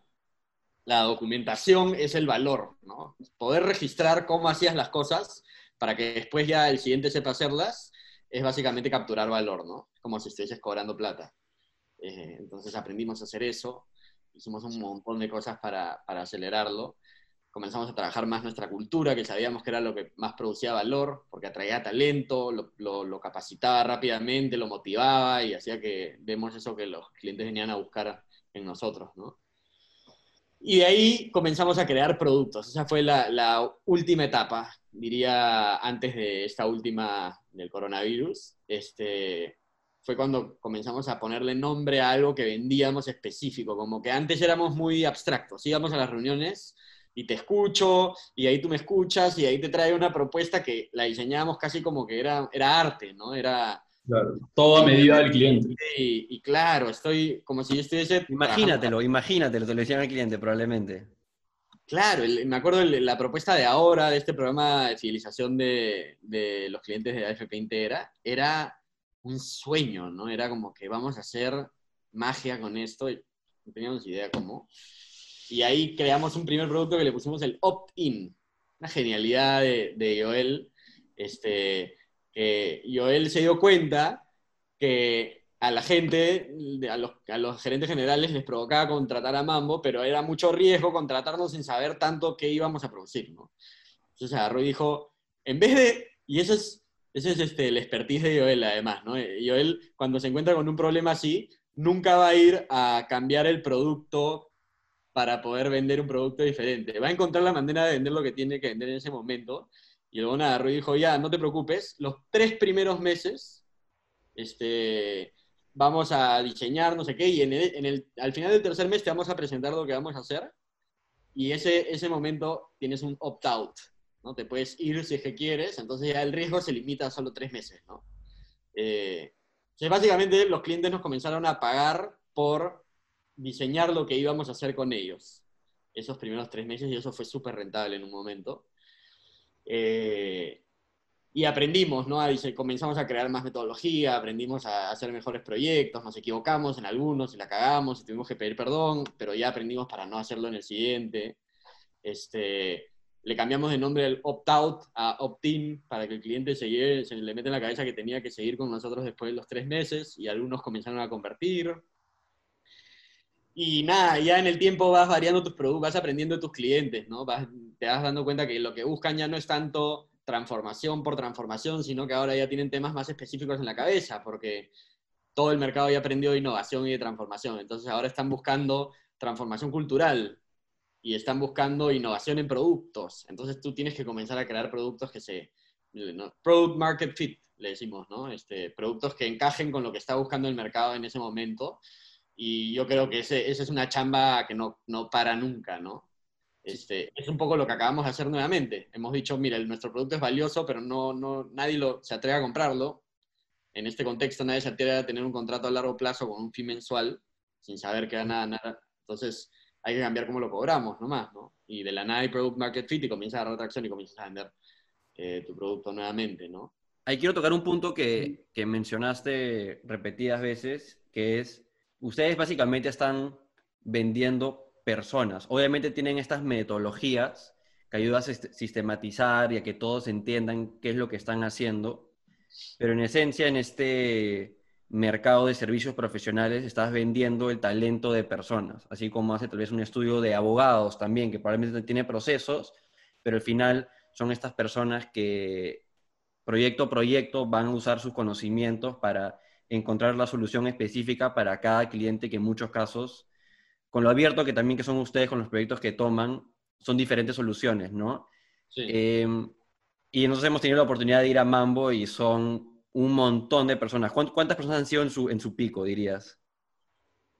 la documentación es el valor, ¿no? Poder registrar cómo hacías las cosas para que después ya el siguiente sepa hacerlas, es básicamente capturar valor, ¿no? Como si estuvieses cobrando plata. Eh, entonces aprendimos a hacer eso, hicimos un montón de cosas para, para, acelerarlo. Comenzamos a trabajar más nuestra cultura, que sabíamos que era lo que más producía valor, porque atraía talento, lo, lo, lo capacitaba rápidamente, lo motivaba y hacía que vemos eso que los clientes venían a buscar en nosotros, ¿no? Y de ahí comenzamos a crear productos. Esa fue la, la, última etapa, diría, antes de esta última del coronavirus. Este, fue cuando comenzamos a ponerle nombre a algo que vendíamos específico, como que antes éramos muy abstractos. Íbamos a las reuniones y te escucho, y ahí tú me escuchas, y ahí te trae una propuesta que la diseñábamos casi como que era, era arte, ¿no? Era, Claro, todo a medida del cliente. Y claro, estoy como si yo estuviese... Imagínatelo, imagínatelo, te lo decían al cliente probablemente. Claro, me acuerdo la propuesta de ahora, de este programa de civilización de, de los clientes de AFP Integra, era un sueño, ¿no? Era como que vamos a hacer magia con esto, y no teníamos idea cómo. Y ahí creamos un primer producto que le pusimos el opt-in, una genialidad de, de Joel, este, Joel se dio cuenta que a la gente, a los, a los, gerentes generales les provocaba contratar a Mambo, pero era mucho riesgo contratarnos sin saber tanto qué íbamos a producir, ¿no? Entonces agarró y dijo, en vez de, y eso es, ese es este, el expertise de Joel además, ¿no? Joel cuando se encuentra con un problema así, nunca va a ir a cambiar el producto para poder vender un producto diferente. Va a encontrar la manera de vender lo que tiene que vender en ese momento y luego nada, dijo, ya, no te preocupes, los tres primeros meses este, vamos a diseñar, no sé qué, y en el, al final del tercer mes te vamos a presentar lo que vamos a hacer, y ese, ese momento tienes un opt-out, ¿no? Te puedes ir si es que quieres, entonces ya el riesgo se limita a solo tres meses, ¿no? Eh, entonces, básicamente los clientes nos comenzaron a pagar por diseñar lo que íbamos a hacer con ellos esos primeros tres meses y eso fue súper rentable en un momento. Eh, y aprendimos, ¿no? comenzamos a crear más metodología, aprendimos a hacer mejores proyectos, nos equivocamos en algunos y la cagamos y tuvimos que pedir perdón, pero ya aprendimos para no hacerlo en el siguiente. Este, le cambiamos de nombre el opt-out a opt-in para que el cliente se, se le mete en la cabeza que tenía que seguir con nosotros después de los tres meses y algunos comenzaron a convertir. Y nada, ya en el tiempo vas variando tus productos, vas aprendiendo de tus clientes, ¿no? Vas, te vas dando cuenta que lo que buscan ya no es tanto transformación por transformación, sino que ahora ya tienen temas más específicos en la cabeza, porque todo el mercado ya aprendió de innovación y de transformación. Entonces ahora están buscando transformación cultural y están buscando innovación en productos. Entonces tú tienes que comenzar a crear productos que se... ¿no? Product Market Fit, le decimos, ¿no? Este, productos que encajen con lo que está buscando el mercado en ese momento y yo creo que ese, esa es una chamba que no, no para nunca, ¿no? Este, es un poco lo que acabamos de hacer nuevamente. Hemos dicho, mira, nuestro producto es valioso, pero no, no, nadie lo, se atreve a comprarlo. En este contexto nadie se atreve a tener un contrato a largo plazo con un fin mensual sin saber que nada, nada. Entonces hay que cambiar cómo lo cobramos nomás, ¿no? Y de la nada hay product market fit y comienza a dar tracción y comienzas a vender eh, tu producto nuevamente, ¿no? Ahí quiero tocar un punto que, que mencionaste repetidas veces, que es ustedes básicamente están vendiendo personas. Obviamente tienen estas metodologías que ayudan a sistematizar y a que todos entiendan qué es lo que están haciendo, pero en esencia en este mercado de servicios profesionales estás vendiendo el talento de personas, así como hace tal vez un estudio de abogados también, que probablemente tiene procesos, pero al final son estas personas que proyecto a proyecto van a usar sus conocimientos para encontrar la solución específica para cada cliente que en muchos casos, con lo abierto que también que son ustedes con los proyectos que toman, son diferentes soluciones, ¿no? Sí. Em, y nosotros hemos tenido la oportunidad de ir a Mambo y son un montón de personas. ¿Cuántas personas han sido en su, en su pico, dirías?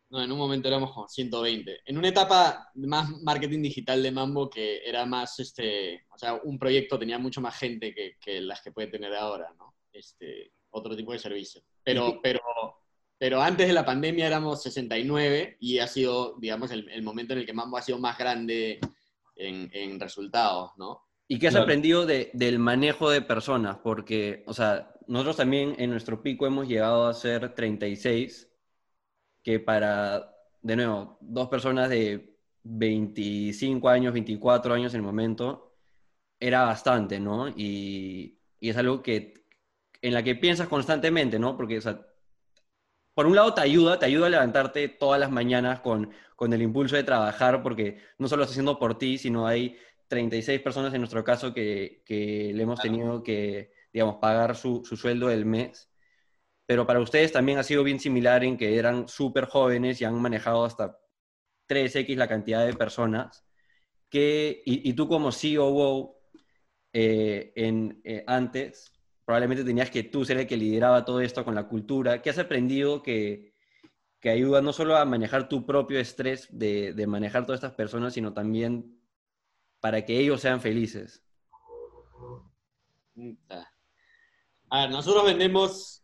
No, en un momento éramos como 120. En una etapa más marketing digital de Mambo que era más, este, o sea, un proyecto tenía mucho más gente que, que las que puede tener ahora, ¿no? Este, otro tipo de servicio. Pero, pero, pero antes de la pandemia éramos 69 y ha sido, digamos, el, el momento en el que Mambo ha sido más grande en, en resultados, ¿no? ¿Y qué has Claro. aprendido de- del manejo de personas? Porque, o sea, nosotros también en nuestro pico hemos llegado a ser 36, que para, de nuevo, dos personas de 25 años, 24 años en el momento, era bastante, ¿no? Y, y es algo que, en la que piensas constantemente, ¿no? Porque, o sea, por un lado te ayuda, te ayuda a levantarte todas las mañanas con, con el impulso de trabajar, porque no solo estás haciendo por ti, sino hay 36 personas en nuestro caso que, que le hemos tenido que, digamos, pagar su, su sueldo del mes. Pero para ustedes también ha sido bien similar en que eran súper jóvenes y han manejado hasta 3X la cantidad de personas. Que, y, y tú como COO eh, en, eh, antes, probablemente tenías que tú ser el que lideraba todo esto con la cultura. ¿Qué has aprendido que, que ayuda no solo a manejar tu propio estrés de, de manejar todas estas personas, sino también para que ellos sean felices? A ver, nosotros vendemos,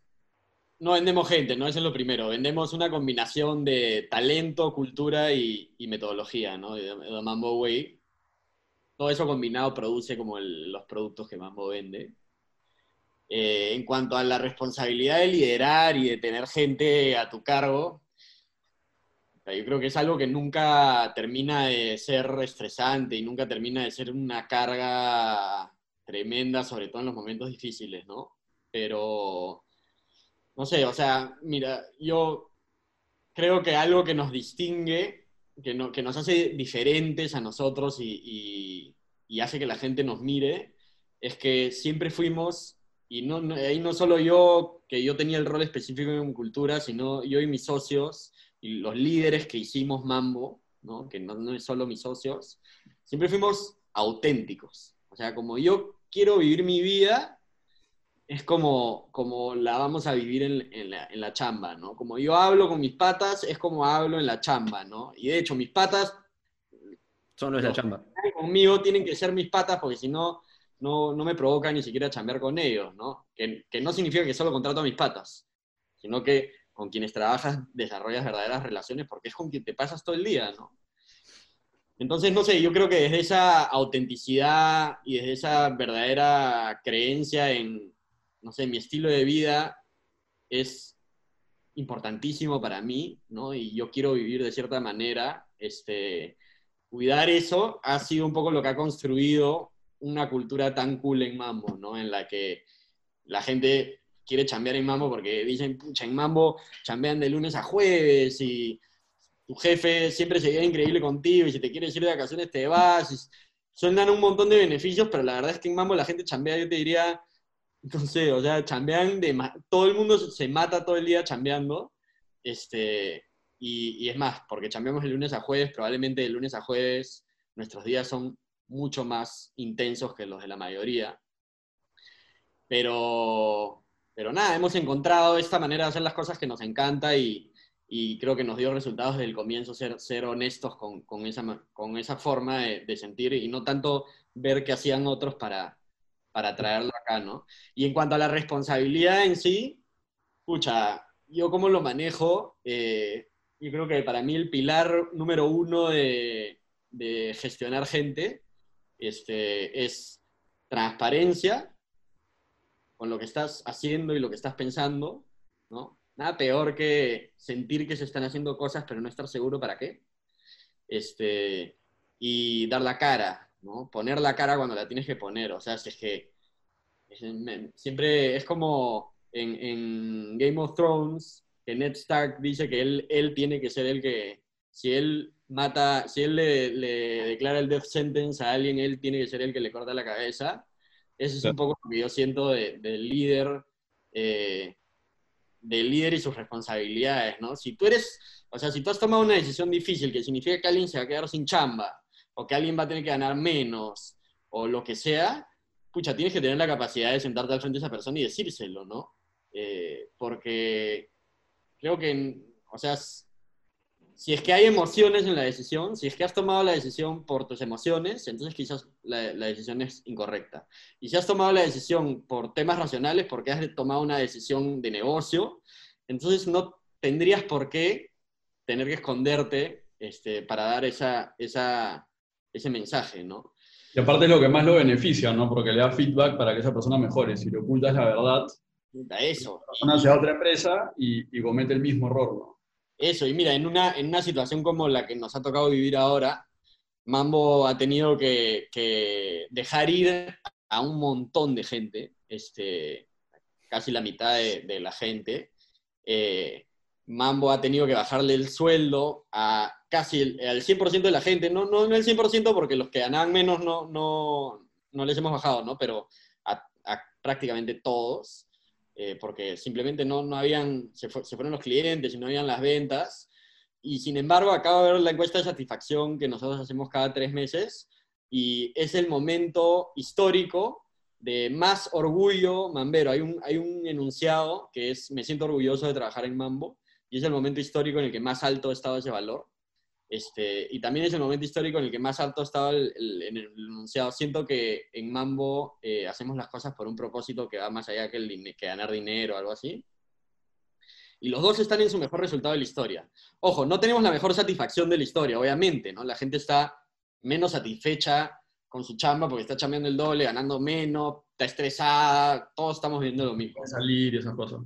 no vendemos gente, ¿no? Eso es lo primero. Vendemos una combinación de talento, cultura y, metodología, ¿no? De, Mambo Way. Todo eso combinado produce como los productos que Mambo vende. Eh, en cuanto a la responsabilidad de liderar y de tener gente a tu cargo, yo creo que es algo que nunca termina de ser estresante y nunca termina de ser una carga tremenda, sobre todo en los momentos difíciles, ¿no? Pero, no sé, o sea, mira, yo creo que algo que nos distingue, que, no- que nos hace diferentes a nosotros y hace que la gente nos mire, es que siempre fuimos, y no, no- ahí no solo yo, que yo tenía el rol específico en cultura, sino yo y mis socios y los líderes que hicimos Mambo, ¿no? que no, no es solo mis socios, siempre fuimos auténticos. O sea, como yo quiero vivir mi vida, es como, como la vamos a vivir en, en la, en la chamba, ¿no? Como yo hablo con mis patas, es como hablo en la chamba, ¿no? Y de hecho, mis patas Son los de la chamba. conmigo tienen que ser mis patas porque si no, no, no me provoca ni siquiera chambear con ellos, ¿no? Que, que no significa que solo contrato a mis patas, sino que con quienes trabajas desarrollas verdaderas relaciones porque es con quien te pasas todo el día, ¿no? Entonces, no sé, yo creo que desde esa autenticidad y desde esa verdadera creencia en, no sé, mi estilo de vida es importantísimo para mí, ¿no? Y yo quiero vivir de cierta manera, este, cuidar eso ha sido un poco lo que ha construido una cultura tan cool en Mambo, ¿no? En la que la gente quiere chambear en Mambo porque dicen, pucha, en Mambo chambean de lunes a jueves y tu jefe siempre se queda increíble contigo y si te quieres ir de vacaciones te vas. Y suenan un montón de beneficios, pero la verdad es que en Mambo la gente chambea, yo te diría, no sé, o sea, chambean de todo el mundo se mata todo el día chambeando. Este, y, y es más, porque chambeamos de lunes a jueves, probablemente de lunes a jueves nuestros días son mucho más intensos que los de la mayoría. Pero, pero nada, hemos encontrado esta manera de hacer las cosas que nos encanta y, y creo que nos dio resultados desde el comienzo ser, ser honestos con, con esa, con esa forma de, de sentir y no tanto ver qué hacían otros para, para traerlo acá, ¿no? Y en cuanto a la responsabilidad en sí, pucha, yo cómo lo manejo, eh, yo creo que para mí el pilar número uno de, de gestionar gente este, es transparencia con lo que estás haciendo y lo que estás pensando, ¿no? Nada peor que sentir que se están haciendo cosas pero no estar seguro para qué. Este, y dar la cara, ¿no? Poner la cara cuando la tienes que poner. O sea, es que siempre es como en, en Game of Thrones, que Ned Stark dice que él, él tiene que ser el que, si él mata, si él le, le declara el death sentence a alguien, él tiene que ser el que le corta la cabeza. Eso es un poco lo que yo siento de- del líder, eh, del líder y sus responsabilidades, ¿no? Si tú eres, o sea, si tú has tomado una decisión difícil que significa que alguien se va a quedar sin chamba, o que alguien va a tener que ganar menos, o lo que sea, pucha, tienes que tener la capacidad de sentarte al frente de esa persona y decírselo, ¿no? Eh, porque creo que, o sea, si es que hay emociones en la decisión, si es que has tomado la decisión por tus emociones, entonces quizás la, la, decisión es incorrecta. Y si has tomado la decisión por temas racionales, porque has tomado una decisión de negocio, entonces no tendrías por qué tener que esconderte este, para dar esa, esa, ese mensaje, ¿no? Y aparte es lo que más lo beneficia, ¿no? Porque le da feedback para que esa persona mejore. Si le ocultas la verdad, eso. la persona se va a otra empresa y, y comete el mismo error, ¿no? Eso, y mira, en una, en una situación como la que nos ha tocado vivir ahora, Mambo ha tenido que, dejar ir a un montón de gente, este, casi la mitad de, la gente. Eh, Mambo ha tenido que bajarle el sueldo a casi el, al 100% de la gente, no, no, el 100% porque los que ganaban menos no, no, no les hemos bajado, ¿no? pero a prácticamente todos. Eh, porque simplemente no, no habían, se, fueron los clientes y no habían las ventas. Y sin embargo, acabo de ver la encuesta de satisfacción que nosotros hacemos cada tres meses y es el momento histórico de más orgullo mambero. Hay un, hay un enunciado que es, me siento orgulloso de trabajar en Mambo y es el momento histórico en el que más alto ha estado ese valor. Este, y también es el momento histórico en el que más alto estaba el, en el enunciado. Siento que en Mambo eh, hacemos las cosas por un propósito que va más allá que, el, que ganar dinero o algo así. Y los dos están en su mejor resultado de la historia. Ojo, no tenemos la mejor satisfacción de la historia, obviamente, ¿no? La gente está menos satisfecha con su chamba porque está chambeando el doble, ganando menos, está estresada, todos estamos viendo lo mismo. Salir y esas cosas.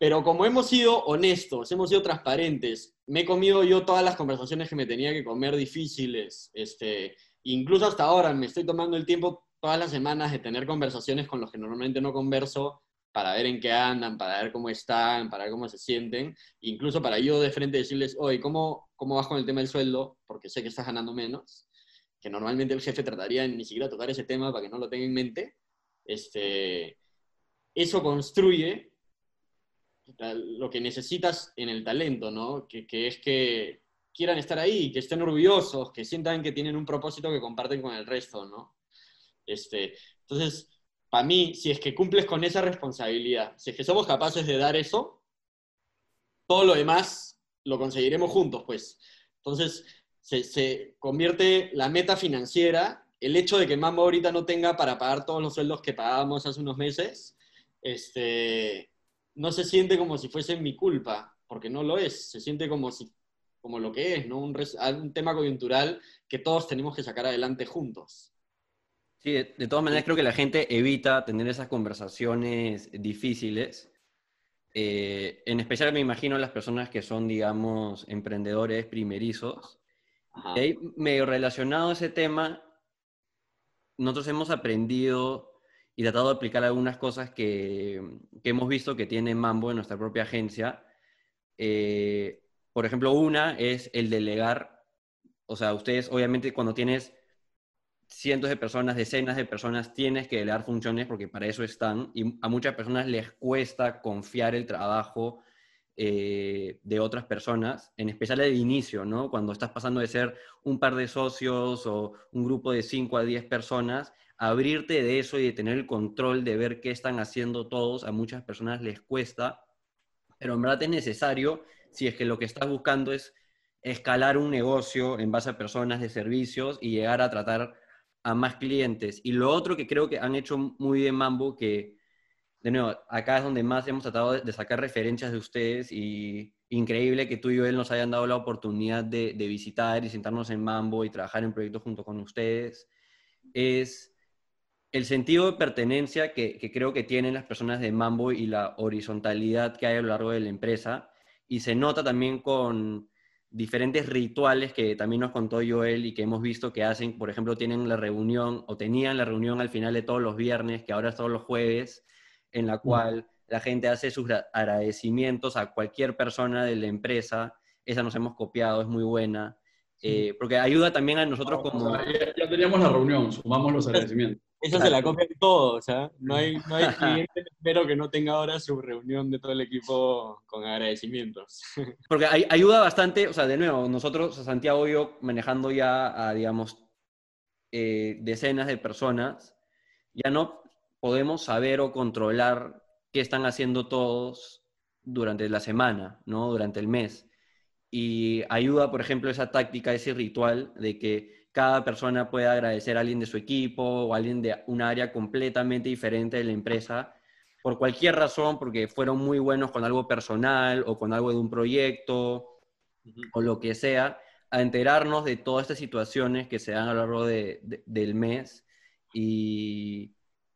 Pero como hemos sido honestos, hemos sido transparentes, me he comido yo todas las conversaciones que me tenía que comer difíciles, este, incluso hasta ahora me estoy tomando el tiempo todas las semanas de tener conversaciones con los que normalmente no converso para ver en qué andan, para ver cómo están, para ver cómo se sienten, incluso para yo de frente decirles, oye, ¿cómo, cómo vas con el tema del sueldo? Porque sé que estás ganando menos, que normalmente el jefe trataría ni siquiera tocar ese tema para que no lo tenga en mente. Este, eso construye lo que necesitas en el talento, ¿no? Que, es que quieran estar ahí, que estén orgullosos, que sientan que tienen un propósito que comparten con el resto, ¿no? Este, entonces, para mí, si es que cumples con esa responsabilidad, si es que somos capaces de dar eso, todo lo demás lo conseguiremos juntos, pues. Entonces, se, se convierte la meta financiera, el hecho de que Mambo ahorita no tenga para pagar todos los sueldos que pagábamos hace unos meses, este, no se siente como si fuese mi culpa, porque no lo es, se siente como, si, como lo que es, ¿no? Un, un tema coyuntural que todos tenemos que sacar adelante juntos. Sí, de, todas maneras creo que la gente evita tener esas conversaciones difíciles. Eh, en especial me imagino las personas que son, digamos, emprendedores primerizos. Y ahí, medio relacionado a ese tema, nosotros hemos aprendido y tratado de aplicar algunas cosas que, que hemos visto que tiene Mambo en nuestra propia agencia. Eh, por ejemplo, una es el delegar. O sea, ustedes, obviamente, cuando tienes cientos de personas, decenas de personas, tienes que delegar funciones porque para eso están. Y a muchas personas les cuesta confiar el trabajo eh, de otras personas, en especial al inicio, ¿no? Cuando estás pasando de ser un par de socios o un grupo de 5 a 10 personas abrirte de eso y de tener el control de ver qué están haciendo todos, a muchas personas les cuesta, pero en verdad es necesario si es que lo que estás buscando es escalar un negocio en base a personas de servicios y llegar a tratar a más clientes. Y lo otro que creo que han hecho muy bien Mambo, que de nuevo, acá es donde más hemos tratado de sacar referencias de ustedes y increíble que tú y él nos hayan dado la oportunidad de, de visitar y sentarnos en Mambo y trabajar en proyectos junto con ustedes, es el sentido de pertenencia que, creo que tienen las personas de Mambo y la horizontalidad que hay a lo largo de la empresa. Y se nota también con diferentes rituales que también nos contó Joel y que hemos visto que hacen, por ejemplo, tienen la reunión o tenían la reunión al final de todos los viernes, que ahora es todos los jueves, en la cual la gente hace sus agradecimientos a cualquier persona de la empresa. Esa nos hemos copiado, es muy buena. Eh, porque ayuda también a nosotros como... ya, teníamos la reunión, sumamos los agradecimientos. Eso se la copian todos, ¿ah? No hay, no hay cliente, espero que no tenga ahora su reunión de todo el equipo con agradecimientos. Porque ayuda bastante, o sea, de nuevo, nosotros, Santiago y yo, manejando ya a, digamos, eh, decenas de personas, ya no podemos saber o controlar qué están haciendo todos durante la semana, ¿no? Durante el mes. y ayuda, por ejemplo, esa táctica, ese ritual de que cada persona pueda agradecer a alguien de su equipo o a alguien de un área completamente diferente de la empresa por cualquier razón, porque fueron muy buenos con algo personal o con algo de un proyecto o lo que sea, a enterarnos de todas estas situaciones que se dan a lo largo del mes y,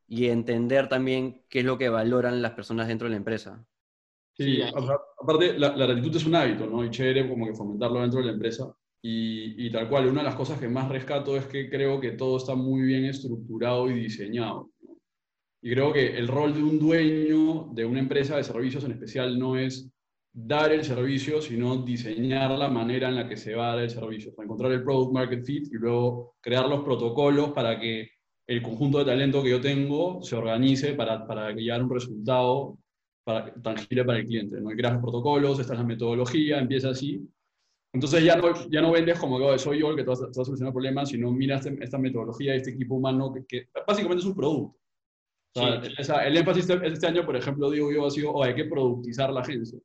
y, entender también qué es lo que valoran las personas dentro de la empresa. Sí, aparte, la, la, gratitud es un hábito, ¿no? Y chévere como que fomentarlo dentro de la empresa. Y, y, tal cual, una de las cosas que más rescato es que creo que todo está muy bien estructurado y diseñado. Y creo que el rol de un dueño de una empresa de servicios en especial no es dar el servicio, sino diseñar la manera en la que se va a dar el servicio. Para encontrar el product market fit y luego crear los protocolos para que el conjunto de talento que yo tengo se organice para, para llegar a un resultado para, tangible para el cliente. ¿no? creas los protocolos, esta es la metodología, empieza así. Entonces ya no, ya no vendes como que soy yo el que te va, a solucionar problemas, sino mira este, esta metodología, este equipo humano, que, que básicamente es un producto el énfasis este año, por ejemplo, digo yo, ha sido, oh, hay que productizar la agencia.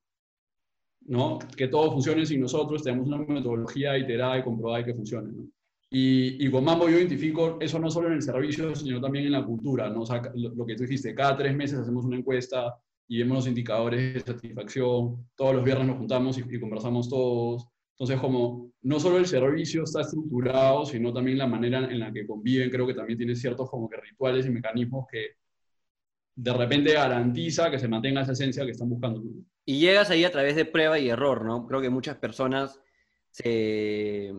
¿no? Que todo funcione sin nosotros, tenemos una metodología iterada y comprobada y que funcione. ¿no? Y, y, con Mambo yo identifico eso no solo en el servicio, sino también en la cultura. ¿no? O sea, lo, que tú dijiste, cada tres meses hacemos una encuesta y vemos los indicadores de satisfacción, todos los viernes nos juntamos y, y conversamos todos. Entonces, como no solo el servicio está estructurado, sino también la manera en la que conviven, creo que también tiene ciertos como que rituales y mecanismos que, de repente garantiza que se mantenga esa esencia que están buscando. Y llegas ahí a través de prueba y error, ¿no? Creo que muchas personas se,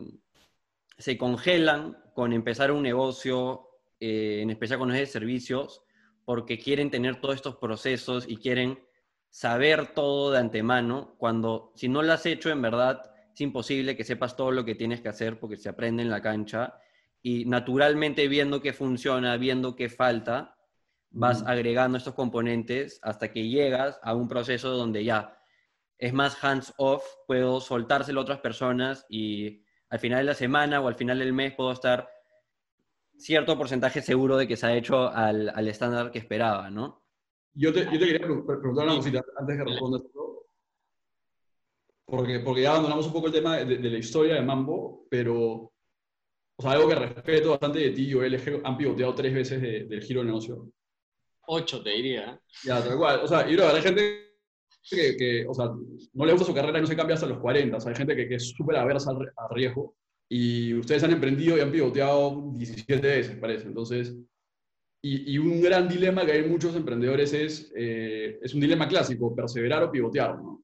se congelan con empezar un negocio, eh, en especial con los servicios, porque quieren tener todos estos procesos y quieren saber todo de antemano, cuando si no lo has hecho en verdad, es imposible que sepas todo lo que tienes que hacer porque se aprende en la cancha y naturalmente viendo qué funciona, viendo qué falta, vas agregando estos componentes hasta que llegas a un proceso donde ya es más hands-off, puedo soltárselo a otras personas y al final de la semana o al final del mes puedo estar cierto porcentaje seguro de que se ha hecho al, al estándar que esperaba, ¿no? Yo te, yo te quería preguntar una cosita antes que respondas porque, porque ya abandonamos un poco el tema de, la historia de Mambo, pero o sea, algo que respeto bastante de ti y yo, él han pivoteado tres veces del giro de negocio. Ocho, te diría. Ya, tal cual. O sea, y luego hay gente que, que, o sea, no le gusta su carrera y no se cambia hasta los 40. O sea, hay gente que, que es súper aversa al, riesgo. Y ustedes han emprendido y han pivoteado 17 veces, parece. Entonces, y, y un gran dilema que hay muchos emprendedores es, eh, es un dilema clásico, perseverar o pivotear, ¿no?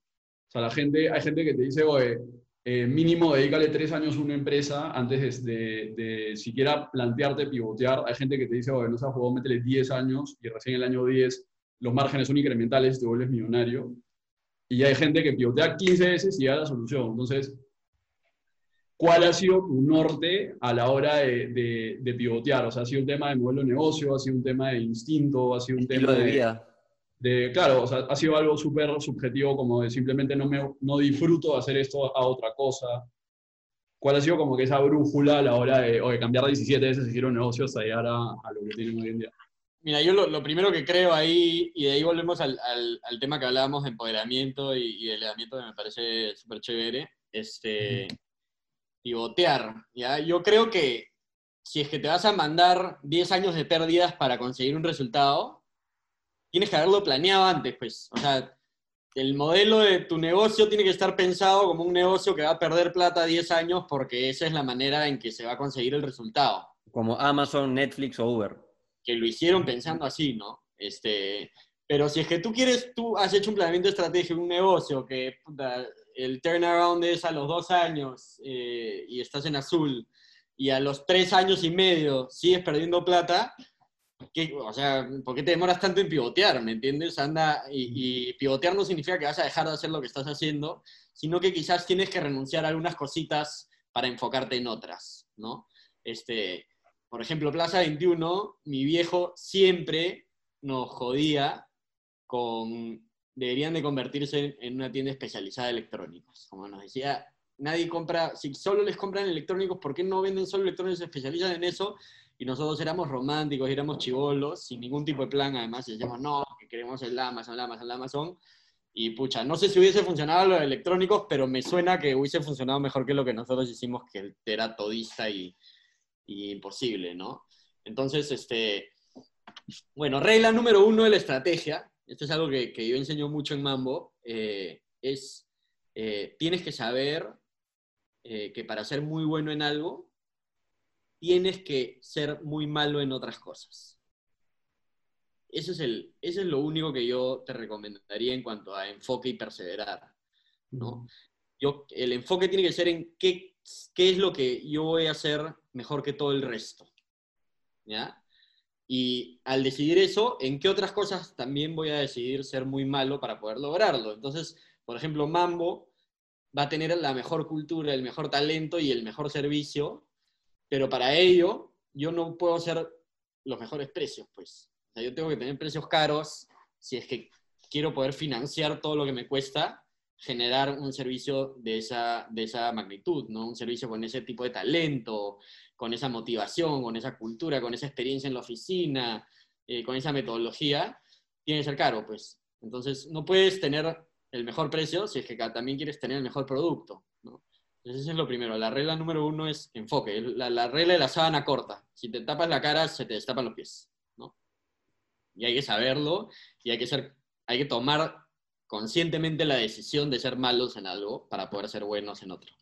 Sea, la gente, hay gente que te dice, oye, eh, mínimo dedícale tres años a una empresa antes de, de, siquiera plantearte pivotear. Hay gente que te dice, oye, no se ha jugado, métele 10 años y recién el año 10 los márgenes son incrementales, te vuelves millonario. Y hay gente que pivotea 15 veces y da la solución. Entonces, ¿cuál ha sido tu norte a la hora de, de, pivotear? O sea, ¿ha sido un tema de modelo de negocio? ¿Ha sido un tema de instinto? ¿Ha sido un tema de, de vida? De, claro, o sea, ha sido algo súper subjetivo como de simplemente no, me, no disfruto de hacer esto a otra cosa. ¿Cuál ha sido como que esa brújula a la hora de, de cambiar 17 veces y giro negocios hasta llegar a, a, lo que tienen hoy en día? Mira, yo lo, lo, primero que creo ahí, y de ahí volvemos al, al, al tema que hablábamos de empoderamiento y, y de elevamiento, que me parece súper chévere, este, pivotear. ¿ya? Yo creo que si es que te vas a mandar 10 años de pérdidas para conseguir un resultado, tienes que haberlo planeado antes, pues. O sea, el modelo de tu negocio tiene que estar pensado como un negocio que va a perder plata 10 años porque esa es la manera en que se va a conseguir el resultado. Como Amazon, Netflix o Uber. Que lo hicieron pensando así, ¿no? Este, pero si es que tú quieres, tú has hecho un planeamiento estratégico, un negocio que el turnaround es a los dos años eh, y estás en azul y a los tres años y medio sigues perdiendo plata, o sea, ¿por qué te demoras tanto en pivotear? ¿Me entiendes? Anda, y, y, pivotear no significa que vas a dejar de hacer lo que estás haciendo, sino que quizás tienes que renunciar a algunas cositas para enfocarte en otras, ¿no? Este, por ejemplo, Plaza 21, mi viejo siempre nos jodía con deberían de convertirse en una tienda especializada de electrónicos. Como nos decía, nadie compra, si solo les compran electrónicos, ¿por qué no venden solo electrónicos, se especializan en eso? Y nosotros éramos románticos, éramos chivolos, sin ningún tipo de plan, además, y decíamos, no, que queremos el Amazon, el Amazon, el Amazon, Y pucha, no sé si hubiese funcionado los electrónicos, pero me suena que hubiese funcionado mejor que lo que nosotros hicimos, que era todista y, y imposible, ¿no? Entonces, este, bueno, regla número uno de la estrategia, esto es algo que, que yo enseño mucho en Mambo, eh, es, eh, tienes que saber eh, que para ser muy bueno en algo, tienes que ser muy malo en otras cosas. Eso es, el, eso es lo único que yo te recomendaría en cuanto a enfoque y perseverar. ¿no? Yo, el enfoque tiene que ser en qué, qué es lo que yo voy a hacer mejor que todo el resto. ¿ya? Y al decidir eso, ¿en qué otras cosas también voy a decidir ser muy malo para poder lograrlo? Entonces, por ejemplo, Mambo va a tener la mejor cultura, el mejor talento y el mejor servicio, pero para ello yo no puedo hacer los mejores precios, pues. Yo tengo que tener precios caros si es que quiero poder financiar todo lo que me cuesta generar un servicio de esa, de esa magnitud, ¿no? Un servicio con ese tipo de talento, con esa motivación, con esa cultura, con esa experiencia en la oficina, eh, con esa metodología, tiene que ser caro, pues. Entonces, no puedes tener el mejor precio si es que también quieres tener el mejor producto, ¿no? Entonces, es lo primero. La regla número uno es enfoque. La, la regla de la sábana corta. Si te tapas la cara, se te destapan los pies, ¿no? Y hay que saberlo y hay que, ser, hay que tomar conscientemente la decisión de ser malos en algo para poder ser buenos en otro.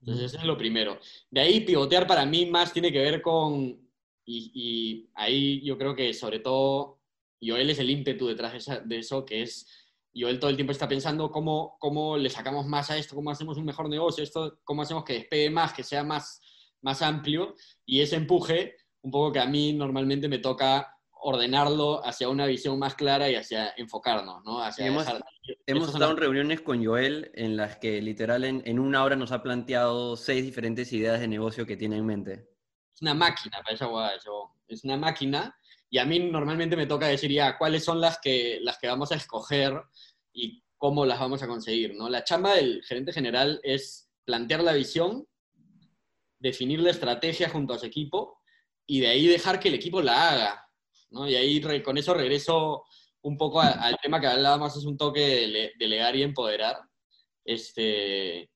Entonces, eso es lo primero. De ahí, pivotear para mí más tiene que ver con, y, ahí yo creo que sobre todo Joel es el ímpetu detrás de, eso, que es, Joel todo el tiempo está pensando cómo, cómo le sacamos más a esto, cómo hacemos un mejor negocio, esto, cómo hacemos que despegue más, que sea más, más amplio, y ese empuje, un poco que a mí normalmente me toca ordenarlo hacia una visión más clara y hacia enfocarnos, ¿no? Hacia hemos, hemos estado en reuniones con Joel en las que literal en, una hora nos ha planteado seis diferentes ideas de negocio que tiene en mente. Es una máquina para esa guada, es una máquina y a mí normalmente me toca decir ya cuáles son las que, las que vamos a escoger y cómo las vamos a conseguir, ¿no? La chamba del gerente general es plantear la visión, definir la estrategia junto a su equipo y de ahí dejar que el equipo la haga, y ahí con eso regreso un poco al tema que hablábamos, es un toque de delegar y empoderar. Este,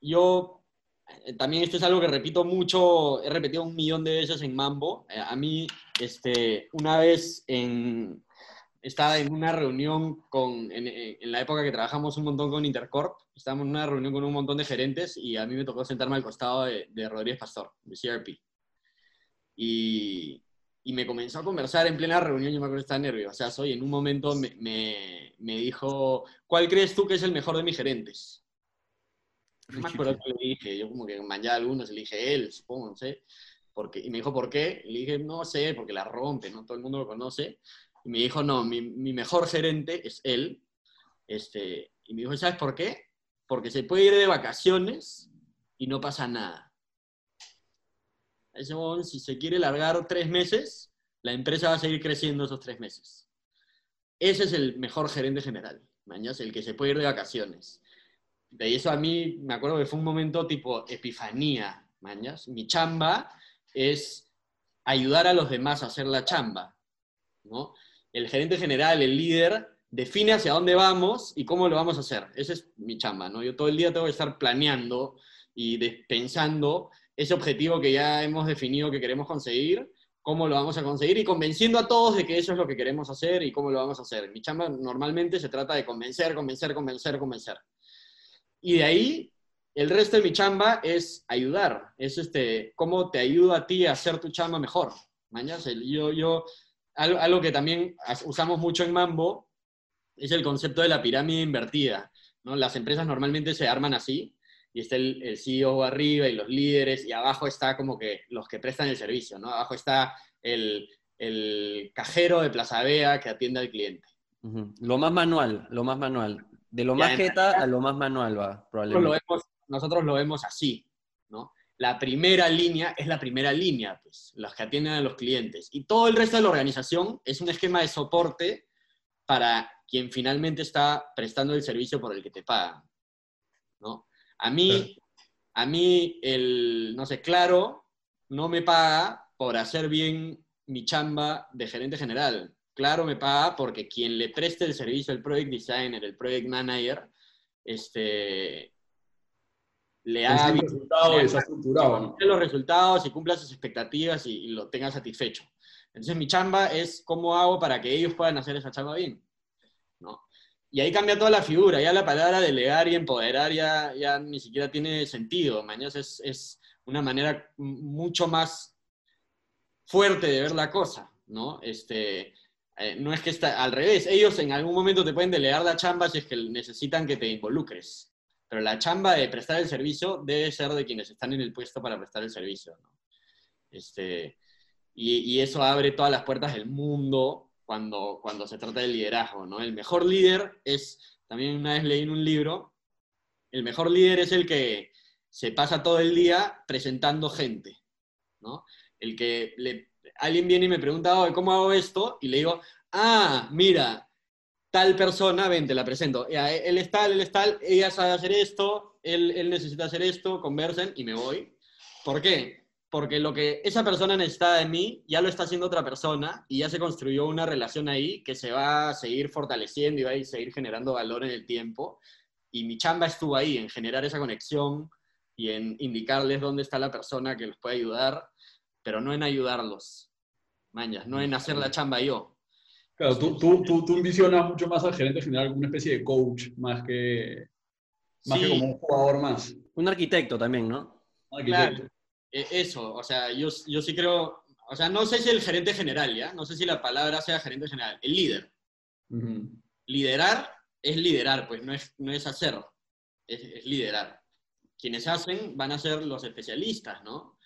yo eh, también esto es algo que repito mucho, he repetido un millón de veces en Mambo. Eh, a mí, este, una vez en, estaba en una reunión con, en, la época que trabajamos un montón con Intercorp, estábamos en una reunión con un montón de gerentes y a mí me tocó sentarme al costado de, de Rodríguez Pastor, de CRP. Y, y me comenzó a conversar en plena reunión, yo me acuerdo que estaba nervioso. O sea, en un momento me, me, dijo, ¿cuál crees tú que es el mejor de mis gerentes? No me acuerdo que le dije, yo como que manjaba algunos, le dije él, supongo, no sé. Porque, y me dijo, ¿por qué? Y le dije, no sé, porque la rompe, ¿no? Todo el mundo lo conoce. Y me dijo, no, mi, mi mejor gerente es él. Este, y me dijo, ¿sabes por qué? Porque se puede ir de vacaciones y no pasa nada ese si se quiere largar tres meses, la empresa va a seguir creciendo esos tres meses. Ese es el mejor gerente general, mañas, el que se puede ir de vacaciones. De eso a mí me acuerdo que fue un momento tipo epifanía, mañas. Mi chamba es ayudar a los demás a hacer la chamba, ¿no? El gerente general, el líder, define hacia dónde vamos y cómo lo vamos a hacer. Esa es mi chamba, ¿no? Yo todo el día tengo que estar planeando y pensando ese objetivo que ya hemos definido que queremos conseguir, cómo lo vamos a conseguir y convenciendo a todos de que eso es lo que queremos hacer y cómo lo vamos a hacer. Mi chamba normalmente se trata de convencer, convencer, convencer, convencer. Y de ahí, el resto de mi chamba es ayudar, es este, cómo te ayudo a ti a hacer tu chamba mejor. Mañas, yo, yo, algo, que también usamos mucho en Mambo es el concepto de la pirámide invertida. ¿no? Las empresas normalmente se arman así, y está el, el, CEO arriba y los líderes, y abajo está como que los que prestan el servicio, ¿no? Abajo está el, el cajero de Plaza Vea que atiende al cliente. Lo más manual, lo más manual. De lo más jeta a lo más manual va, probablemente. Lo, vemos, nosotros lo vemos así, ¿no? La primera línea es la primera línea, pues, los que atienden a los clientes. Y todo el resto de la organización es un esquema de soporte para quien finalmente está prestando el servicio por el que te pagan, ¿no? A mí, a mí el, no sé, claro, no me paga por hacer bien mi chamba de gerente general. claro me paga porque quien le preste el servicio, el project designer, el project manager, este, le resultados y está estructurado, los resultados y cumpla sus expectativas y, y lo tenga satisfecho. Entonces mi chamba es cómo hago para que ellos puedan hacer esa chamba bien. ¿no? Y ahí cambia toda la figura, ya la palabra delegar y empoderar ya, ya ni siquiera tiene sentido, mañana es, es una manera mucho más fuerte de ver la cosa, ¿no? Este, eh, no es que está al revés, ellos en algún momento te pueden delegar la chamba si es que necesitan que te involucres, pero la chamba de prestar el servicio debe ser de quienes están en el puesto para prestar el servicio, ¿no? Este, y, y eso abre todas las puertas del mundo cuando, cuando se trata de liderazgo, ¿no? El mejor líder es, también una vez leí en un libro, el mejor líder es el que se pasa todo el día presentando gente, ¿no? El que le, alguien viene y me pregunta, "Oye, ¿cómo hago esto? Y le digo, ah, mira, tal persona, ven, te la presento. Ya, él es tal, él es tal, ella sabe hacer esto, él, él necesita hacer esto, conversen y me voy. ¿Por qué? Porque lo que esa persona necesita de mí ya lo está haciendo otra persona y ya se construyó una relación ahí que se va a seguir fortaleciendo y va a seguir generando valor en el tiempo. Y mi chamba estuvo ahí, en generar esa conexión y en indicarles dónde está la persona que les puede ayudar, pero no en ayudarlos, mañas, no en hacer la chamba yo. Claro, tú, tú, tú, tú envisionas mucho más al gerente general como una especie de coach, más que, más que Sí. como un jugador más. Un arquitecto también, ¿no? un Claro. arquitecto. Eh, Eso, o sea, yo, yo sí creo, o sea, no sé si el gerente general, ¿ya? No sé si la palabra sea gerente general, el líder. Ujú. Liderar es liderar, pues no es, no es hacer, es, es liderar. Quienes hacen van a ser los especialistas, ¿no?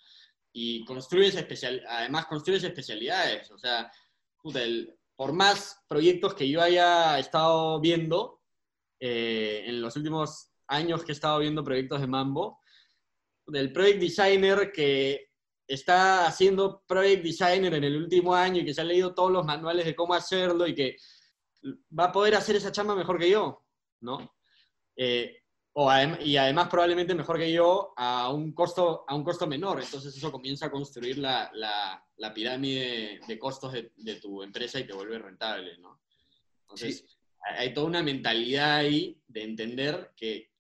Y construyes especial, además construyes especialidades, o sea, puta, el- por más proyectos que yo haya estado viendo, eh, en los últimos años que he estado viendo proyectos de Mambo, del project designer que está haciendo project designer en el último año y que se ha leído todos los manuales de cómo hacerlo y que va a poder hacer esa chamba mejor que yo, ¿no? Eh, o adem- y además probablemente mejor que yo a un costo, a un costo menor. Entonces eso comienza a construir la, la- la pirámide de costos de, de tu empresa y te vuelve rentable, ¿no? Entonces hay toda una mentalidad ahí de entender que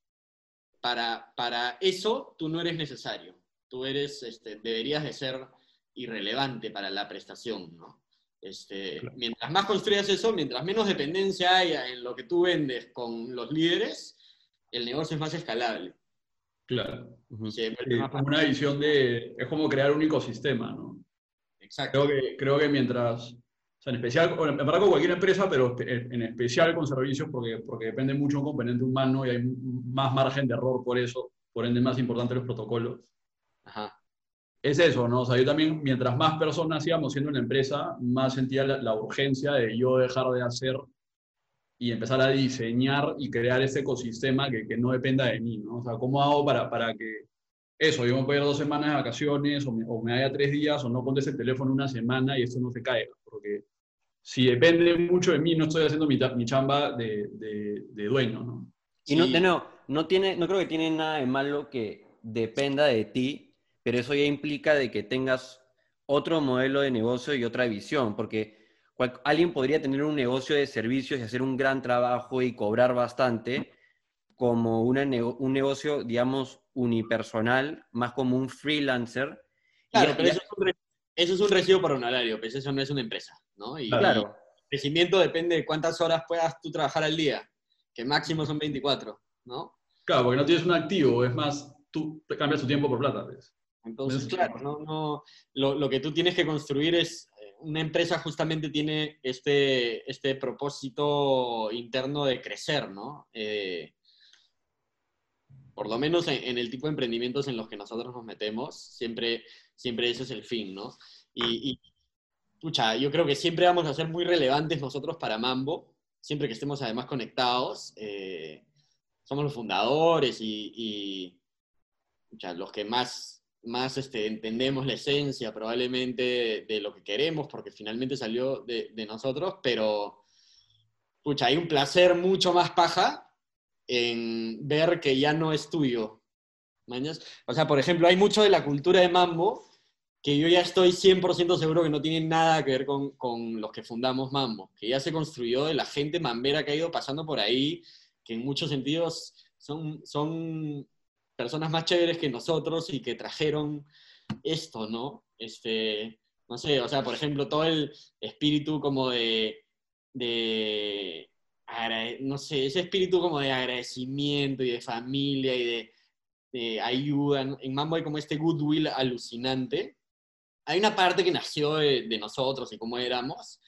para, para eso tú no eres necesario. Tú eres, este, deberías de ser irrelevante para la prestación, ¿no? Este, Claro. Mientras más construyas eso, mientras menos dependencia haya en lo que tú vendes con los líderes, el negocio es más escalable. Claro. Sí, más como una visión de, es como crear un ecosistema, ¿no? Exacto. Creo que, creo que mientras, o sea, en especial, en verdad con cualquier empresa, pero en especial con servicios, porque, porque depende mucho de un componente humano y hay más margen de error por eso, por ende más importante los protocolos. Ajá. Es eso, ¿no? O sea, yo también, mientras más personas íbamos siendo una empresa, más sentía la, la urgencia de yo dejar de hacer y empezar a diseñar y crear ese ecosistema que, que no dependa de mí, ¿no? O sea, ¿cómo hago para, para que eso, yo me pueda ir dos semanas de vacaciones o me, o me haya tres días o no conteste el teléfono una semana y esto no se caiga? Porque si depende mucho de mí, no estoy haciendo mi, mi chamba de, de, de dueño, ¿no? Y no, Sí. no, tiene, no creo que tiene nada de malo que dependa de ti, pero eso ya implica de que tengas otro modelo de negocio y otra visión, porque cual- alguien podría tener un negocio de servicios y hacer un gran trabajo y cobrar bastante, como una un negocio, digamos, unipersonal, más como un freelancer. Claro, pero eso es, un, eso es un recibo por honorario, pues eso no es una empresa, ¿no? Y, claro. el crecimiento depende de cuántas horas puedas tú trabajar al día, que máximo son 24, ¿no? Claro, porque no tienes un activo, es más, tú cambias tu tiempo por plata. pues. Entonces, claro, no, no, lo, lo que tú tienes que construir es, una empresa justamente tiene este, este propósito interno de crecer, ¿no? Eh, por lo menos en, en el tipo de emprendimientos en los que nosotros nos metemos, siempre, siempre ese es el fin, ¿no? Y, y, pucha, yo creo que siempre vamos a ser muy relevantes nosotros para Mambo, siempre que estemos además conectados. eh, somos los fundadores y, y, pucha, los que más, más este, entendemos la esencia probablemente de, lo que queremos, porque finalmente salió de, de nosotros, pero pucha, hay un placer mucho más paja en ver que ya no es tuyo. ¿mañas? O sea, por ejemplo, hay mucho de la cultura de Mambo que yo ya estoy 100% seguro que no tiene nada que ver con, con, los que fundamos Mambo, que ya se construyó de la gente mambera que ha ido pasando por ahí, que en muchos sentidos son, son personas más chéveres que nosotros y que trajeron esto, ¿no? Este, no sé, o sea, por ejemplo, todo el espíritu como de, de no sé, ese espíritu como de agradecimiento y de familia y de, de ayuda. En Mambo hay como este goodwill alucinante hay una parte que nació de, nosotros y cómo éramos,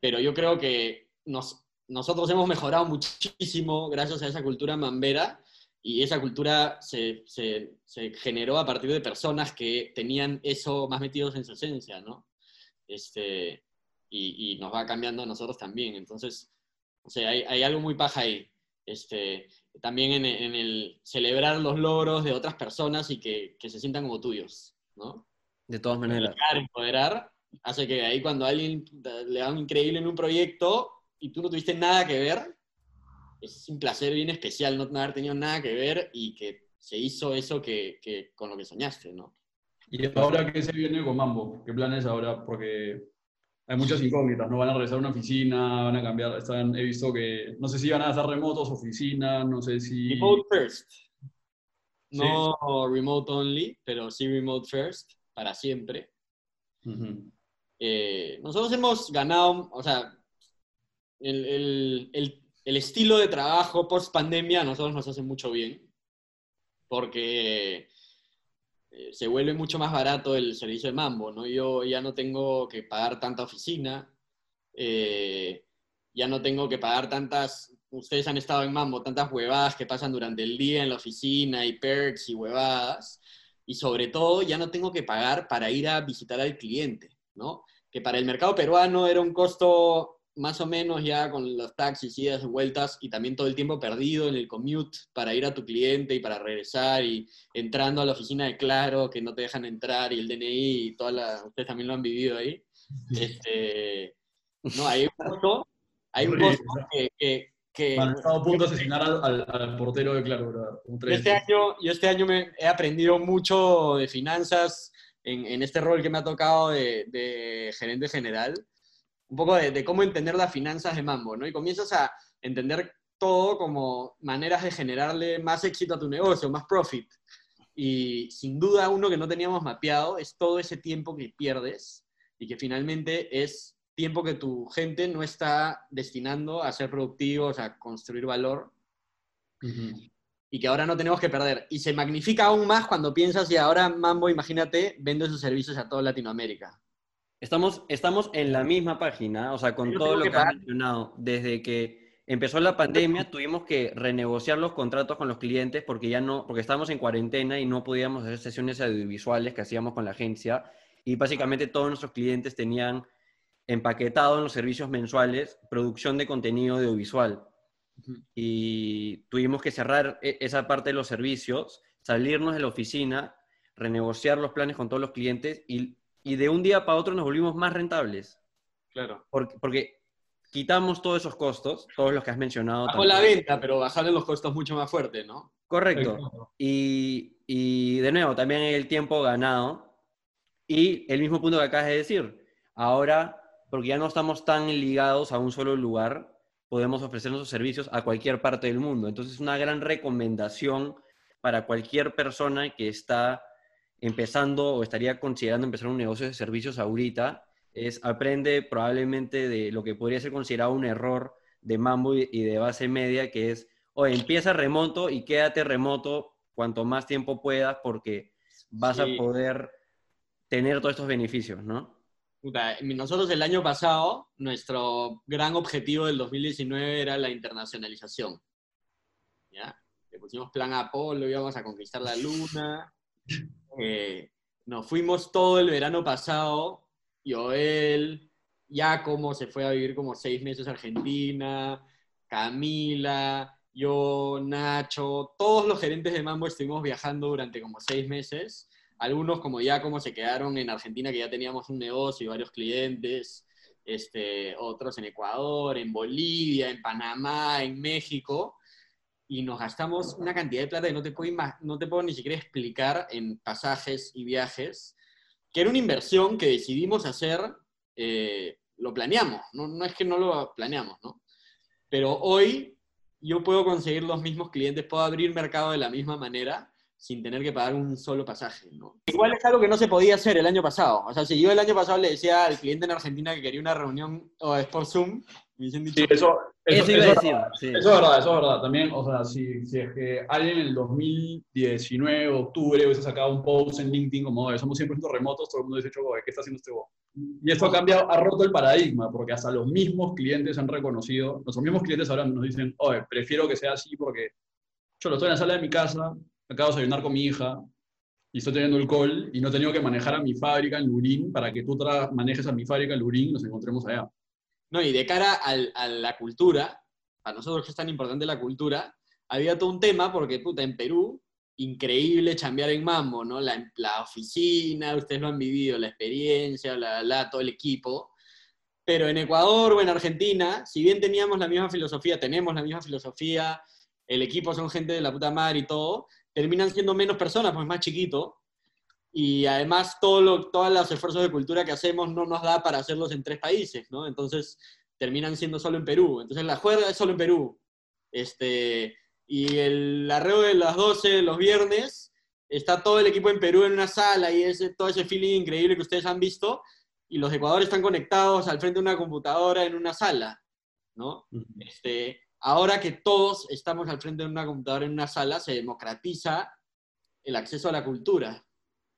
pero yo creo que nos, nosotros hemos mejorado muchísimo gracias a esa cultura mambera y esa cultura se, se, se, generó a partir de personas que tenían eso más metidos en su esencia, ¿no? Este, y, y nos va cambiando a nosotros también. Entonces, o sea, hay, hay algo muy paja ahí. Este, también en, en, el celebrar los logros de otras personas y que, que se sientan como tuyos, ¿no? De todas maneras. Empoderar, hace que ahí cuando alguien le da un increíble en un proyecto y tú no tuviste nada que ver, es un placer bien especial no haber tenido nada que ver y que se hizo eso que, que con lo que soñaste, ¿no? ¿Y ahora qué se viene con Mambo? ¿Qué planes ahora? Porque hay muchas incógnitas, ¿no? Van a regresar a una oficina, van a cambiar, están, he visto que, no sé si van a hacer remotos, oficina, no sé si... Remote first. No remote only, pero sí remote first para siempre. Eh, nosotros hemos ganado, o sea, el, estilo de trabajo post pandemia a nosotros nos hace mucho bien, porque eh, se vuelve mucho más barato el servicio de Mambo, ¿no? Yo ya no tengo que pagar tanta oficina, eh, ya no tengo que pagar tantas, ustedes han estado en Mambo, tantas huevadas que pasan durante el día en la oficina y perks y huevadas y sobre todo ya no tengo que pagar para ir a visitar al cliente, ¿no? Que para el mercado peruano era un costo más o menos ya con los taxis, idas y vueltas y también todo el tiempo perdido en el commute para ir a tu cliente y para regresar y entrando a la oficina de Claro que no te dejan entrar y el DNI y toda la, ustedes también lo han vivido ahí. Este, no, hay un costo, hay un costo que, que, estado a punto de asesinar al, portero de Claro. Este año, yo este año me he aprendido mucho de finanzas en, en este rol que me ha tocado de, de gerente general, un poco de, de, cómo entender las finanzas de Mambo, ¿no? Y comienzas a entender todo como maneras de generarle más éxito a tu negocio, más profit. Y sin duda uno que no teníamos mapeado es todo ese tiempo que pierdes y que finalmente es tiempo que tu gente no está destinando a ser productivos, a construir valor. Y que ahora no tenemos que perder. Y se magnifica aún más cuando piensas y ahora Mambo, imagínate, vende sus servicios a toda Latinoamérica. Estamos, estamos en la misma página, o sea, con todo lo que, has mencionado. Desde que empezó la pandemia, tuvimos que renegociar los contratos con los clientes porque ya no, porque estábamos en cuarentena y no podíamos hacer sesiones audiovisuales que hacíamos con la agencia. Y básicamente todos nuestros clientes tenían empaquetado en los servicios mensuales producción de contenido audiovisual. Y tuvimos que cerrar e-, esa parte de los servicios, salirnos de la oficina, renegociar los planes con todos los clientes y, de un día para otro nos volvimos más rentables. Claro. Porque, porque quitamos todos esos costos, todos los que has mencionado. Bajó la venta, pero bajaron los costos mucho más fuerte, ¿no? Correcto. Y, y de nuevo, también el tiempo ganado. Y el mismo punto que acabas de decir. Ahora porque ya no estamos tan ligados a un solo lugar, podemos ofrecer nuestros servicios a cualquier parte del mundo. Entonces, es una gran recomendación para cualquier persona que está empezando o estaría considerando empezar un negocio de servicios ahorita, es aprende probablemente de lo que podría ser considerado un error de Mambo y de base media, que es, o empieza remoto y quédate remoto cuanto más tiempo puedas porque vas a poder tener todos estos beneficios, ¿no? nosotros el año pasado, nuestro gran objetivo del 2019 era la internacionalización. ¿Ya? Le pusimos plan Apolo, íbamos a conquistar la luna. Eh, nos fuimos todo el verano pasado, Joel, como se fue a vivir como seis meses a Argentina, Camila, yo, Nacho, todos los gerentes de Mambo estuvimos viajando durante como seis meses. Algunos como ya como se quedaron en Argentina, que ya teníamos un negocio y varios clientes, este, otros en Ecuador, en Bolivia, en Panamá, en México, y nos gastamos una cantidad de plata que no te puedo, no te puedo ni siquiera explicar en pasajes y viajes, que era una inversión que decidimos hacer, eh, lo planeamos, ¿no? no es que no lo planeamos, ¿no? Pero hoy yo puedo conseguir los mismos clientes, puedo abrir mercado de la misma manera sin tener que pagar un solo pasaje, ¿no? Igual es algo que no se podía hacer el año pasado. O sea, si yo el año pasado le decía al cliente en Argentina que quería una reunión o es por Zoom, Sí, eso, eso, Eso iba a eso- decir. sí. Eso es verdad, eso es verdad. También, o sea, si, si es que alguien en el 2019, octubre, hubiese sacado un post en LinkedIn como, "Oye, somos 100% remotos, todo el mundo dice, "Choco, ¿qué está haciendo este bo?". Y esto ha cambiado, ha roto el paradigma, porque hasta los mismos clientes han reconocido, nuestros mismos clientes ahora nos dicen, oye, prefiero que sea así porque yo lo estoy en la sala de mi casa, acabo de desayunar con mi hija, y estoy teniendo el call, y no he tenido que manejar a mi fábrica en Lurín para que tú manejes a mi fábrica en Lurín y nos encontremos allá. No, y de cara al- a la cultura, para nosotros que es tan importante la cultura, había todo un tema porque, puta, en Perú, increíble chambear en Mambo, ¿no? La, la oficina, ustedes lo han vivido, la experiencia, la, la, todo el equipo. Pero en Ecuador o en Argentina, si bien teníamos la misma filosofía, tenemos la misma filosofía, el equipo son gente de la puta madre y todo, terminan siendo menos personas, pues es más chiquito. Y además todo lo- todos los esfuerzos de cultura que hacemos no nos da para hacerlos en tres países, ¿no? Entonces terminan siendo solo en Perú. Entonces la juerga es solo en Perú. Este, y el arreo de las 12 los viernes, está todo el equipo en Perú en una sala y ese, todo ese feeling increíble que ustedes han visto, y los de Ecuador están conectados al frente de una computadora en una sala, ¿no? Este, ahora que todos estamos al frente de una computadora en una sala, se democratiza el acceso a la cultura,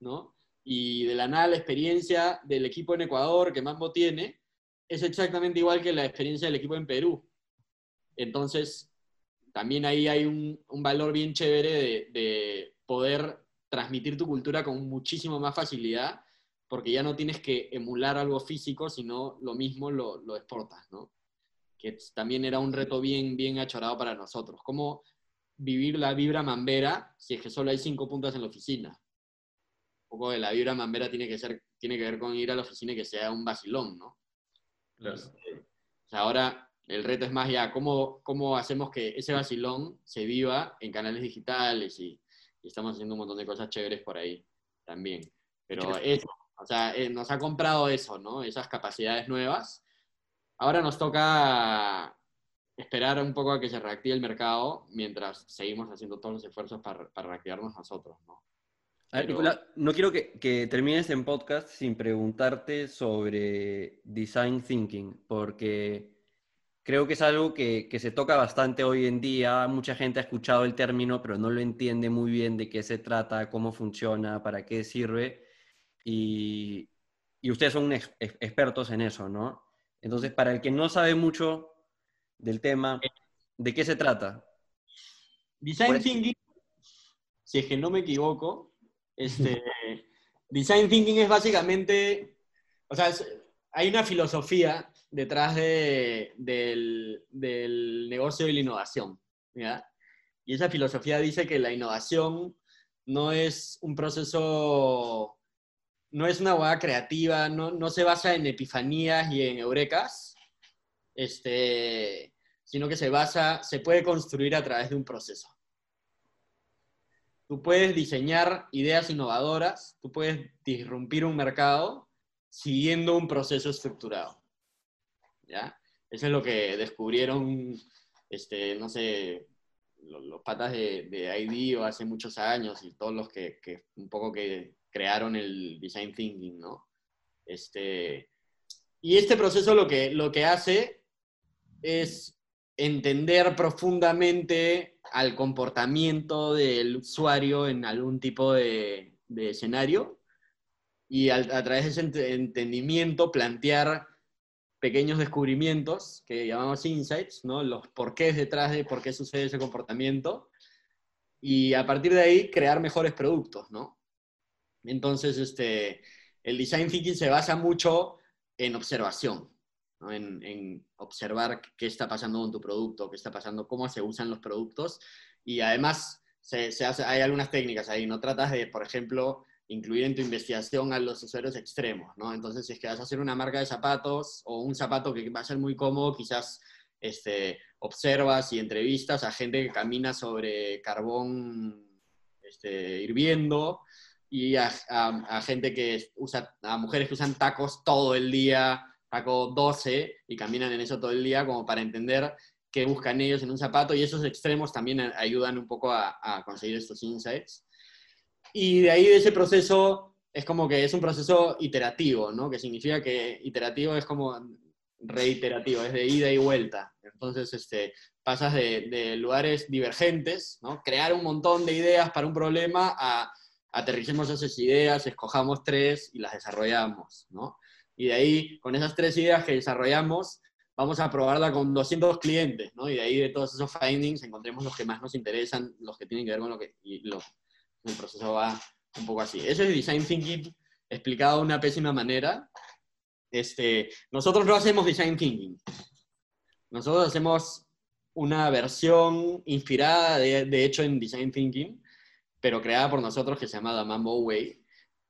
¿no? Y de la nada la experiencia del equipo en Ecuador que Mambo tiene es exactamente igual que la experiencia del equipo en Perú. Entonces, también ahí hay un, un valor bien chévere de, de poder transmitir tu cultura con muchísimo más facilidad, porque ya no tienes que emular algo físico, sino lo mismo lo, lo exportas, ¿no? Que también era un reto bien, bien achorado para nosotros. ¿Cómo vivir la vibra mambera si es que solo hay cinco puntas en la oficina? Un poco de la vibra mambera tiene que, ser, tiene que ver con ir a la oficina y que sea un vacilón, ¿no? Claro. Ahora el reto es más ya, ¿cómo, cómo hacemos que ese vacilón se viva en canales digitales y, y estamos haciendo un montón de cosas chéveres por ahí también. Pero eso, o sea, eh, nos ha comprado eso, ¿no? Esas capacidades nuevas. Ahora nos toca esperar un poco a que se reactive el mercado mientras seguimos haciendo todos los esfuerzos para, para reactivarnos nosotros, ¿no? A ver, Pero- Nicolás, no quiero que, que termines en podcast sin preguntarte sobre design thinking, porque creo que es algo que, que se toca bastante hoy en día. Mucha gente ha escuchado el término, pero no lo entiende muy bien de qué se trata, cómo funciona, para qué sirve. Y, y ustedes son ex- ex- expertos en eso, ¿no? Entonces, para el que no sabe mucho del tema, ¿de qué se trata? Design Pues- Thinking, si es que no me equivoco, este, Design Thinking es básicamente, o sea, hay una filosofía detrás de- del, del negocio y la innovación, ¿ya? Y esa filosofía dice que la innovación no es un proceso, no es una hueá creativa, no, no se basa en epifanías y en eurecas, este, sino que se basa, se puede construir a través de un proceso. Tú puedes diseñar ideas innovadoras, tú puedes disrumpir un mercado siguiendo un proceso estructurado. ¿Ya? Eso es lo que descubrieron, este, no sé, lo- los, patas de, de ID hace muchos años y todos los que, que un poco que crearon el design thinking, ¿no? Este, y este proceso lo que, lo que hace es entender profundamente al comportamiento del usuario en algún tipo de, escenario y a través de ese ent- entendimiento plantear pequeños descubrimientos que llamamos insights, ¿no? los porqués detrás de por qué sucede ese comportamiento y a partir de ahí crear mejores productos. ¿no? Entonces, este, el design thinking se basa mucho en observación, ¿no? en, en observar qué está pasando con tu producto, qué está pasando, cómo se usan los productos. Y además, se, se hace, hay algunas técnicas ahí, no tratas de, por ejemplo, incluir en tu investigación a los usuarios extremos, ¿no? Entonces, si es que vas a hacer una marca de zapatos o un zapato que va a ser muy cómodo, quizás este, observas y entrevistas a gente que camina sobre carbón este, hirviendo y a, a, gente que usa, a mujeres que usan tacos todo el día, taco 12, y caminan en eso todo el día, como para entender qué buscan ellos en un zapato, y esos extremos también ayudan un poco a, a conseguir estos insights. Y de ahí de ese proceso, es como que es un proceso iterativo, ¿no? Que significa que iterativo es como reiterativo, es de ida y vuelta. Entonces, este, pasas de, de lugares divergentes, ¿no? Crear un montón de ideas para un problema a aterricemos esas ideas, escojamos tres y las desarrollamos, ¿no? Y de ahí, con esas tres ideas que desarrollamos, vamos a probarla con 200 clientes, ¿no? Y de ahí, de todos esos findings, encontremos los que más nos interesan, los que tienen que ver con lo que... Y lo, el proceso va un poco así. Eso es Design Thinking explicado de una pésima manera. Este, nosotros no hacemos Design Thinking. Nosotros hacemos una versión inspirada, de, de hecho, en Design Thinking, pero creada por nosotros que se llama The Mambo Way.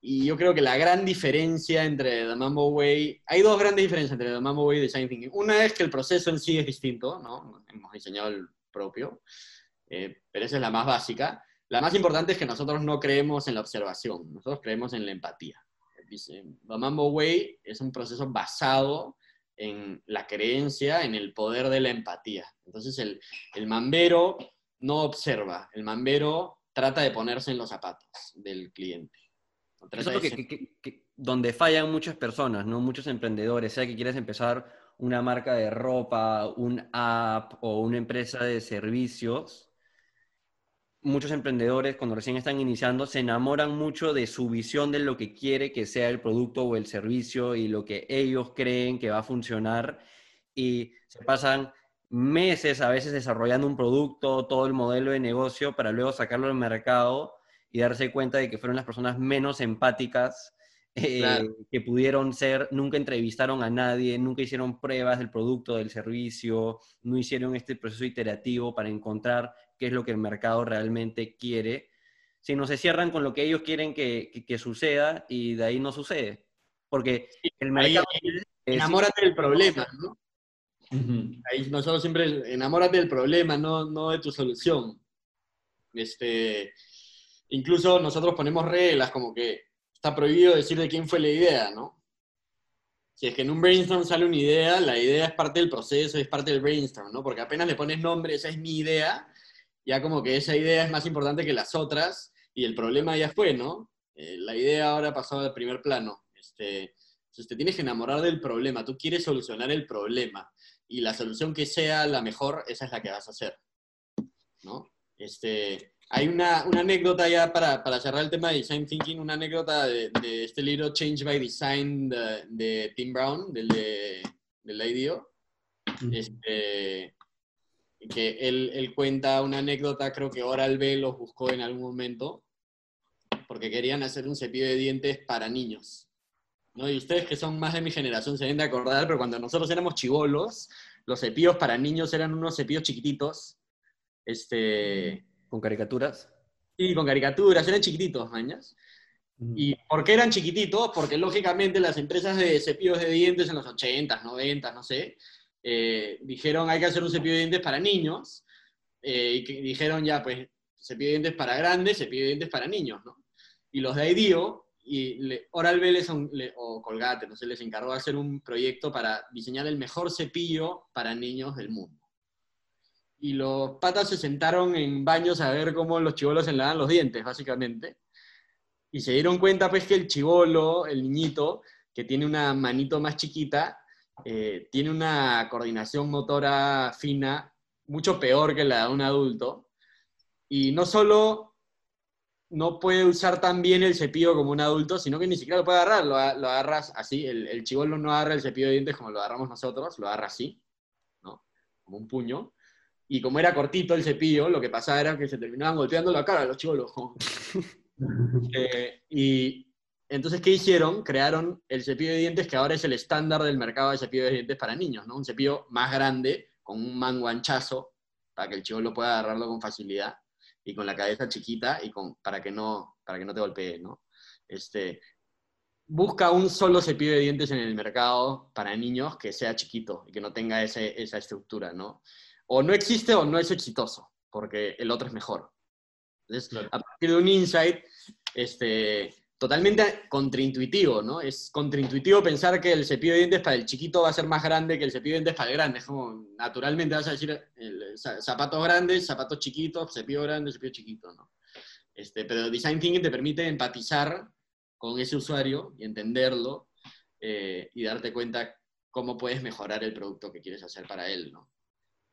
Y yo creo que la gran diferencia entre The Mambo Way, hay dos grandes diferencias entre The Mambo Way y Design Thinking. Una es que el proceso en sí es distinto, ¿no? Hemos diseñado el propio, eh, pero esa es la más básica. La más importante es que nosotros no creemos en la observación, nosotros creemos en la empatía. The Mambo Way es un proceso basado en la creencia, en el poder de la empatía. Entonces el, el mambero no observa, el mambero trata de ponerse en los zapatos del cliente. Eso es que, donde fallan muchas personas, ¿no? muchos emprendedores, sea que quieras empezar una marca de ropa, un app o una empresa de servicios, muchos emprendedores cuando recién están iniciando se enamoran mucho de su visión de lo que quiere que sea el producto o el servicio y lo que ellos creen que va a funcionar y se pasan meses a veces desarrollando un producto, todo el modelo de negocio, para luego sacarlo al mercado y darse cuenta de que fueron las personas menos empáticas eh, que pudieron ser, nunca entrevistaron a nadie, nunca hicieron pruebas del producto, del servicio, no hicieron este proceso iterativo para encontrar qué es lo que el mercado realmente quiere, sino se cierran con lo que ellos quieren que, que, suceda y de ahí no sucede. Porque el mercado... enamórate del problema, ¿no? Ahí nosotros siempre enamórate del problema, no, no de tu solución. Este, incluso nosotros ponemos reglas como que está prohibido decir de quién fue la idea, ¿no? Si es que en un brainstorm sale una idea, la idea es parte del proceso, es parte del brainstorm, ¿no? Porque apenas le pones nombre, esa es mi idea, ya como que esa idea es más importante que las otras y el problema ya fue, ¿no? Eh, la idea ahora pasó al primer plano. Este, entonces te tienes que enamorar del problema, tú quieres solucionar el problema y la solución que sea la mejor, esa es la que vas a hacer. ¿no? Este, hay una, una anécdota ya para, para, cerrar el tema de Design Thinking, una anécdota de, de este libro Change by Design de, de Tim Brown, del de, del IDEO. Este, que él, él, cuenta una anécdota, creo que Oral B los buscó en algún momento, porque querían hacer un cepillo de dientes para niños. ¿no? Y ustedes que son más de mi generación se deben de acordar, pero cuando nosotros éramos chivolos, los cepillos para niños eran unos cepillos chiquititos. Este... ¿Con caricaturas? Sí, con caricaturas, eran chiquititos, mañas. ¿Y por qué eran chiquititos? Porque lógicamente las empresas de cepillos de dientes en los 80, 90, no sé, eh, dijeron hay que hacer un cepillo de dientes para niños, eh, y que dijeron ya, pues, cepillo de dientes para grandes, cepillo de dientes para niños, ¿no? Y los de IDEO y Oral B o Colgate, no sé, les encargó de hacer un proyecto para diseñar el mejor cepillo para niños del mundo. Y los patas se sentaron en baños a ver cómo los chivolos se lavan los dientes, básicamente. Y se dieron cuenta, pues, que el chivolo, el niñito, que tiene una manito más chiquita, eh, tiene una coordinación motora fina mucho peor que la de un adulto. Y no solo no puede usar tan bien el cepillo como un adulto, sino que ni siquiera lo puede agarrar, lo, agarras así, el, el chivolo no agarra el cepillo de dientes como lo agarramos nosotros, lo agarra así, ¿no? Como un puño. Y como era cortito el cepillo, lo que pasaba era que se terminaban golpeando la cara los chivolos. Eh, y entonces, ¿qué hicieron? Crearon el cepillo de dientes que ahora es el estándar del mercado de cepillo de dientes para niños, ¿no? Un cepillo más grande, con un mango anchazo, para que el chivolo pueda agarrarlo con facilidad y con la cabeza chiquita y con, para, que no, para que no te golpee, ¿no? Este, busca un solo cepillo de dientes en el mercado para niños que sea chiquito y que no tenga ese, esa estructura, ¿no? O no existe o no es exitoso, porque el otro es mejor. Entonces, a partir de un insight, este, totalmente contraintuitivo, ¿no? Es contraintuitivo pensar que el cepillo de dientes para el chiquito va a ser más grande que el cepillo de dientes para el grande. Es como, naturalmente vas a decir el, zapatos grandes, zapatos chiquitos, cepillo grande, cepillo chiquito, ¿no? Este, pero Design Thinking te permite empatizar con ese usuario y entenderlo eh, y darte cuenta cómo puedes mejorar el producto que quieres hacer para él, ¿no?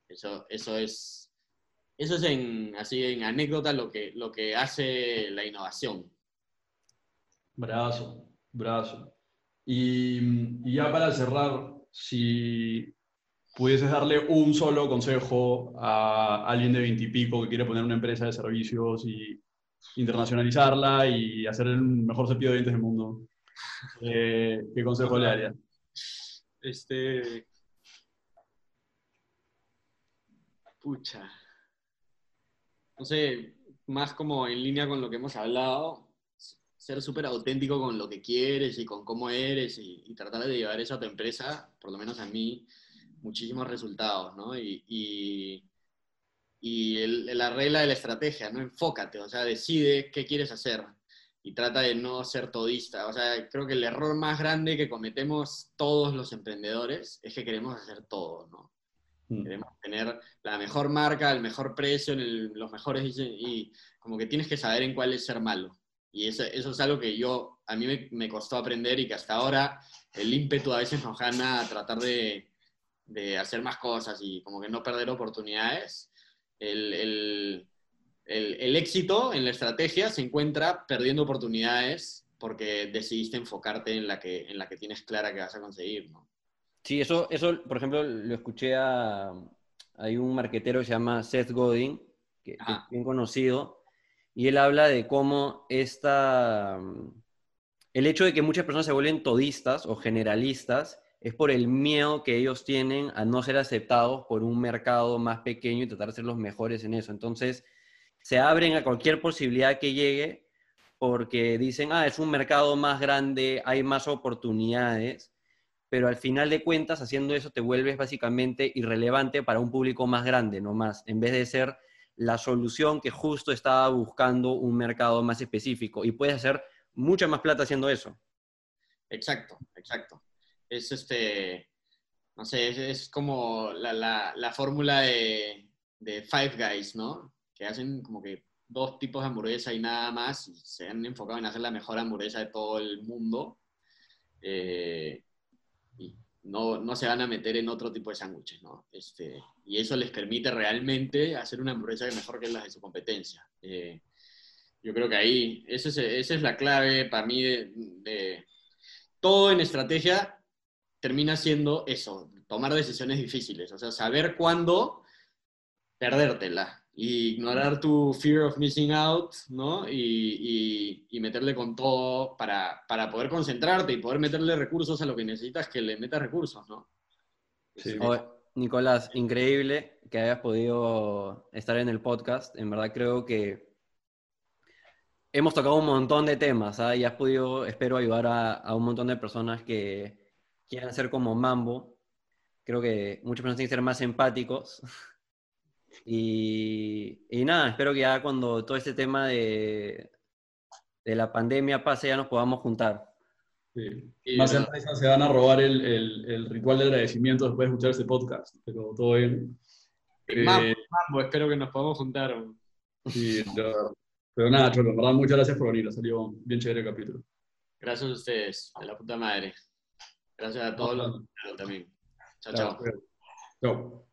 Eso, eso es, eso es en, así en anécdota lo que, lo que hace la innovación. Brazo, brazo. Y, y ya para cerrar, si pudieses darle un solo consejo a alguien de veintipico que quiere poner una empresa de servicios y internacionalizarla y hacer el mejor cepillo de dientes del mundo, eh, ¿qué consejo le daría? Este. Pucha. No sé, más como en línea con lo que hemos hablado, ser súper auténtico con lo que quieres y con cómo eres y, tratar de llevar eso a tu empresa, por lo menos a mí, muchísimos resultados, ¿no? Y, y, y la regla de la estrategia, ¿no? Enfócate, o sea, decide qué quieres hacer y trata de no ser todista. O sea, creo que el error más grande que cometemos todos los emprendedores es que queremos hacer todo, ¿no? Mm. Queremos tener la mejor marca, el mejor precio, los mejores y como que tienes que saber en cuál es ser malo. Y eso, eso es algo que yo, a mí me, costó aprender y que hasta ahora el ímpetu a veces nos gana a tratar de, de hacer más cosas y como que no perder oportunidades. El, el, el, éxito en la estrategia se encuentra perdiendo oportunidades porque decidiste enfocarte en la que, en la que tienes clara que vas a conseguir, ¿no? Sí, eso, eso, por ejemplo, lo escuché a... Hay un marquetero que se llama Seth Godin, que, es bien conocido, y él habla de cómo esta... El hecho de que muchas personas se vuelven todistas o generalistas es por el miedo que ellos tienen a no ser aceptados por un mercado más pequeño y tratar de ser los mejores en eso. Entonces, se abren a cualquier posibilidad que llegue porque dicen, ah, es un mercado más grande, hay más oportunidades, pero al final de cuentas, haciendo eso, te vuelves básicamente irrelevante para un público más grande, no más, en vez de ser la solución que justo estaba buscando un mercado más específico. Y puedes hacer mucha más plata haciendo eso. Exacto, exacto. Es este, no sé, es, como la, fórmula de, de Five Guys, ¿no? que hacen como que dos tipos de hamburguesa y nada más, y se han enfocado en hacer la mejor hamburguesa de todo el mundo, eh, no, no, se van a meter en otro tipo de sándwiches, ¿no? Este, y eso les permite realmente hacer una hamburguesa mejor que las de su competencia. Eh, yo creo que ahí, esa es, esa es la clave para mí de, todo en estrategia termina siendo eso, tomar decisiones difíciles, o sea, saber cuándo perdértela, y ignorar tu fear of missing out, ¿no? Y, y, meterle con todo para, para, poder concentrarte y poder meterle recursos a lo que necesitas que le metas recursos, ¿no? Sí. Nicolás, increíble que hayas podido estar en el podcast. En verdad creo que hemos tocado un montón de temas ¿ah? y has podido, espero, ayudar a, a un montón de personas que quieran ser como Mambo. Creo que muchas personas tienen que ser más empáticos y, nada, espero que ya cuando todo este tema de, de la pandemia pase ya nos podamos juntar. Más empresas se van a robar el, el, ritual de agradecimiento después de escuchar este podcast, pero todo bien. Eh, mambo, espero que nos podamos juntar. Sí, pero, nada, Cholo, verdad, muchas gracias por venir, ha salido bien chévere el capítulo. Gracias a ustedes, de la puta madre. Gracias a todos los también. Chao, chao. Chao.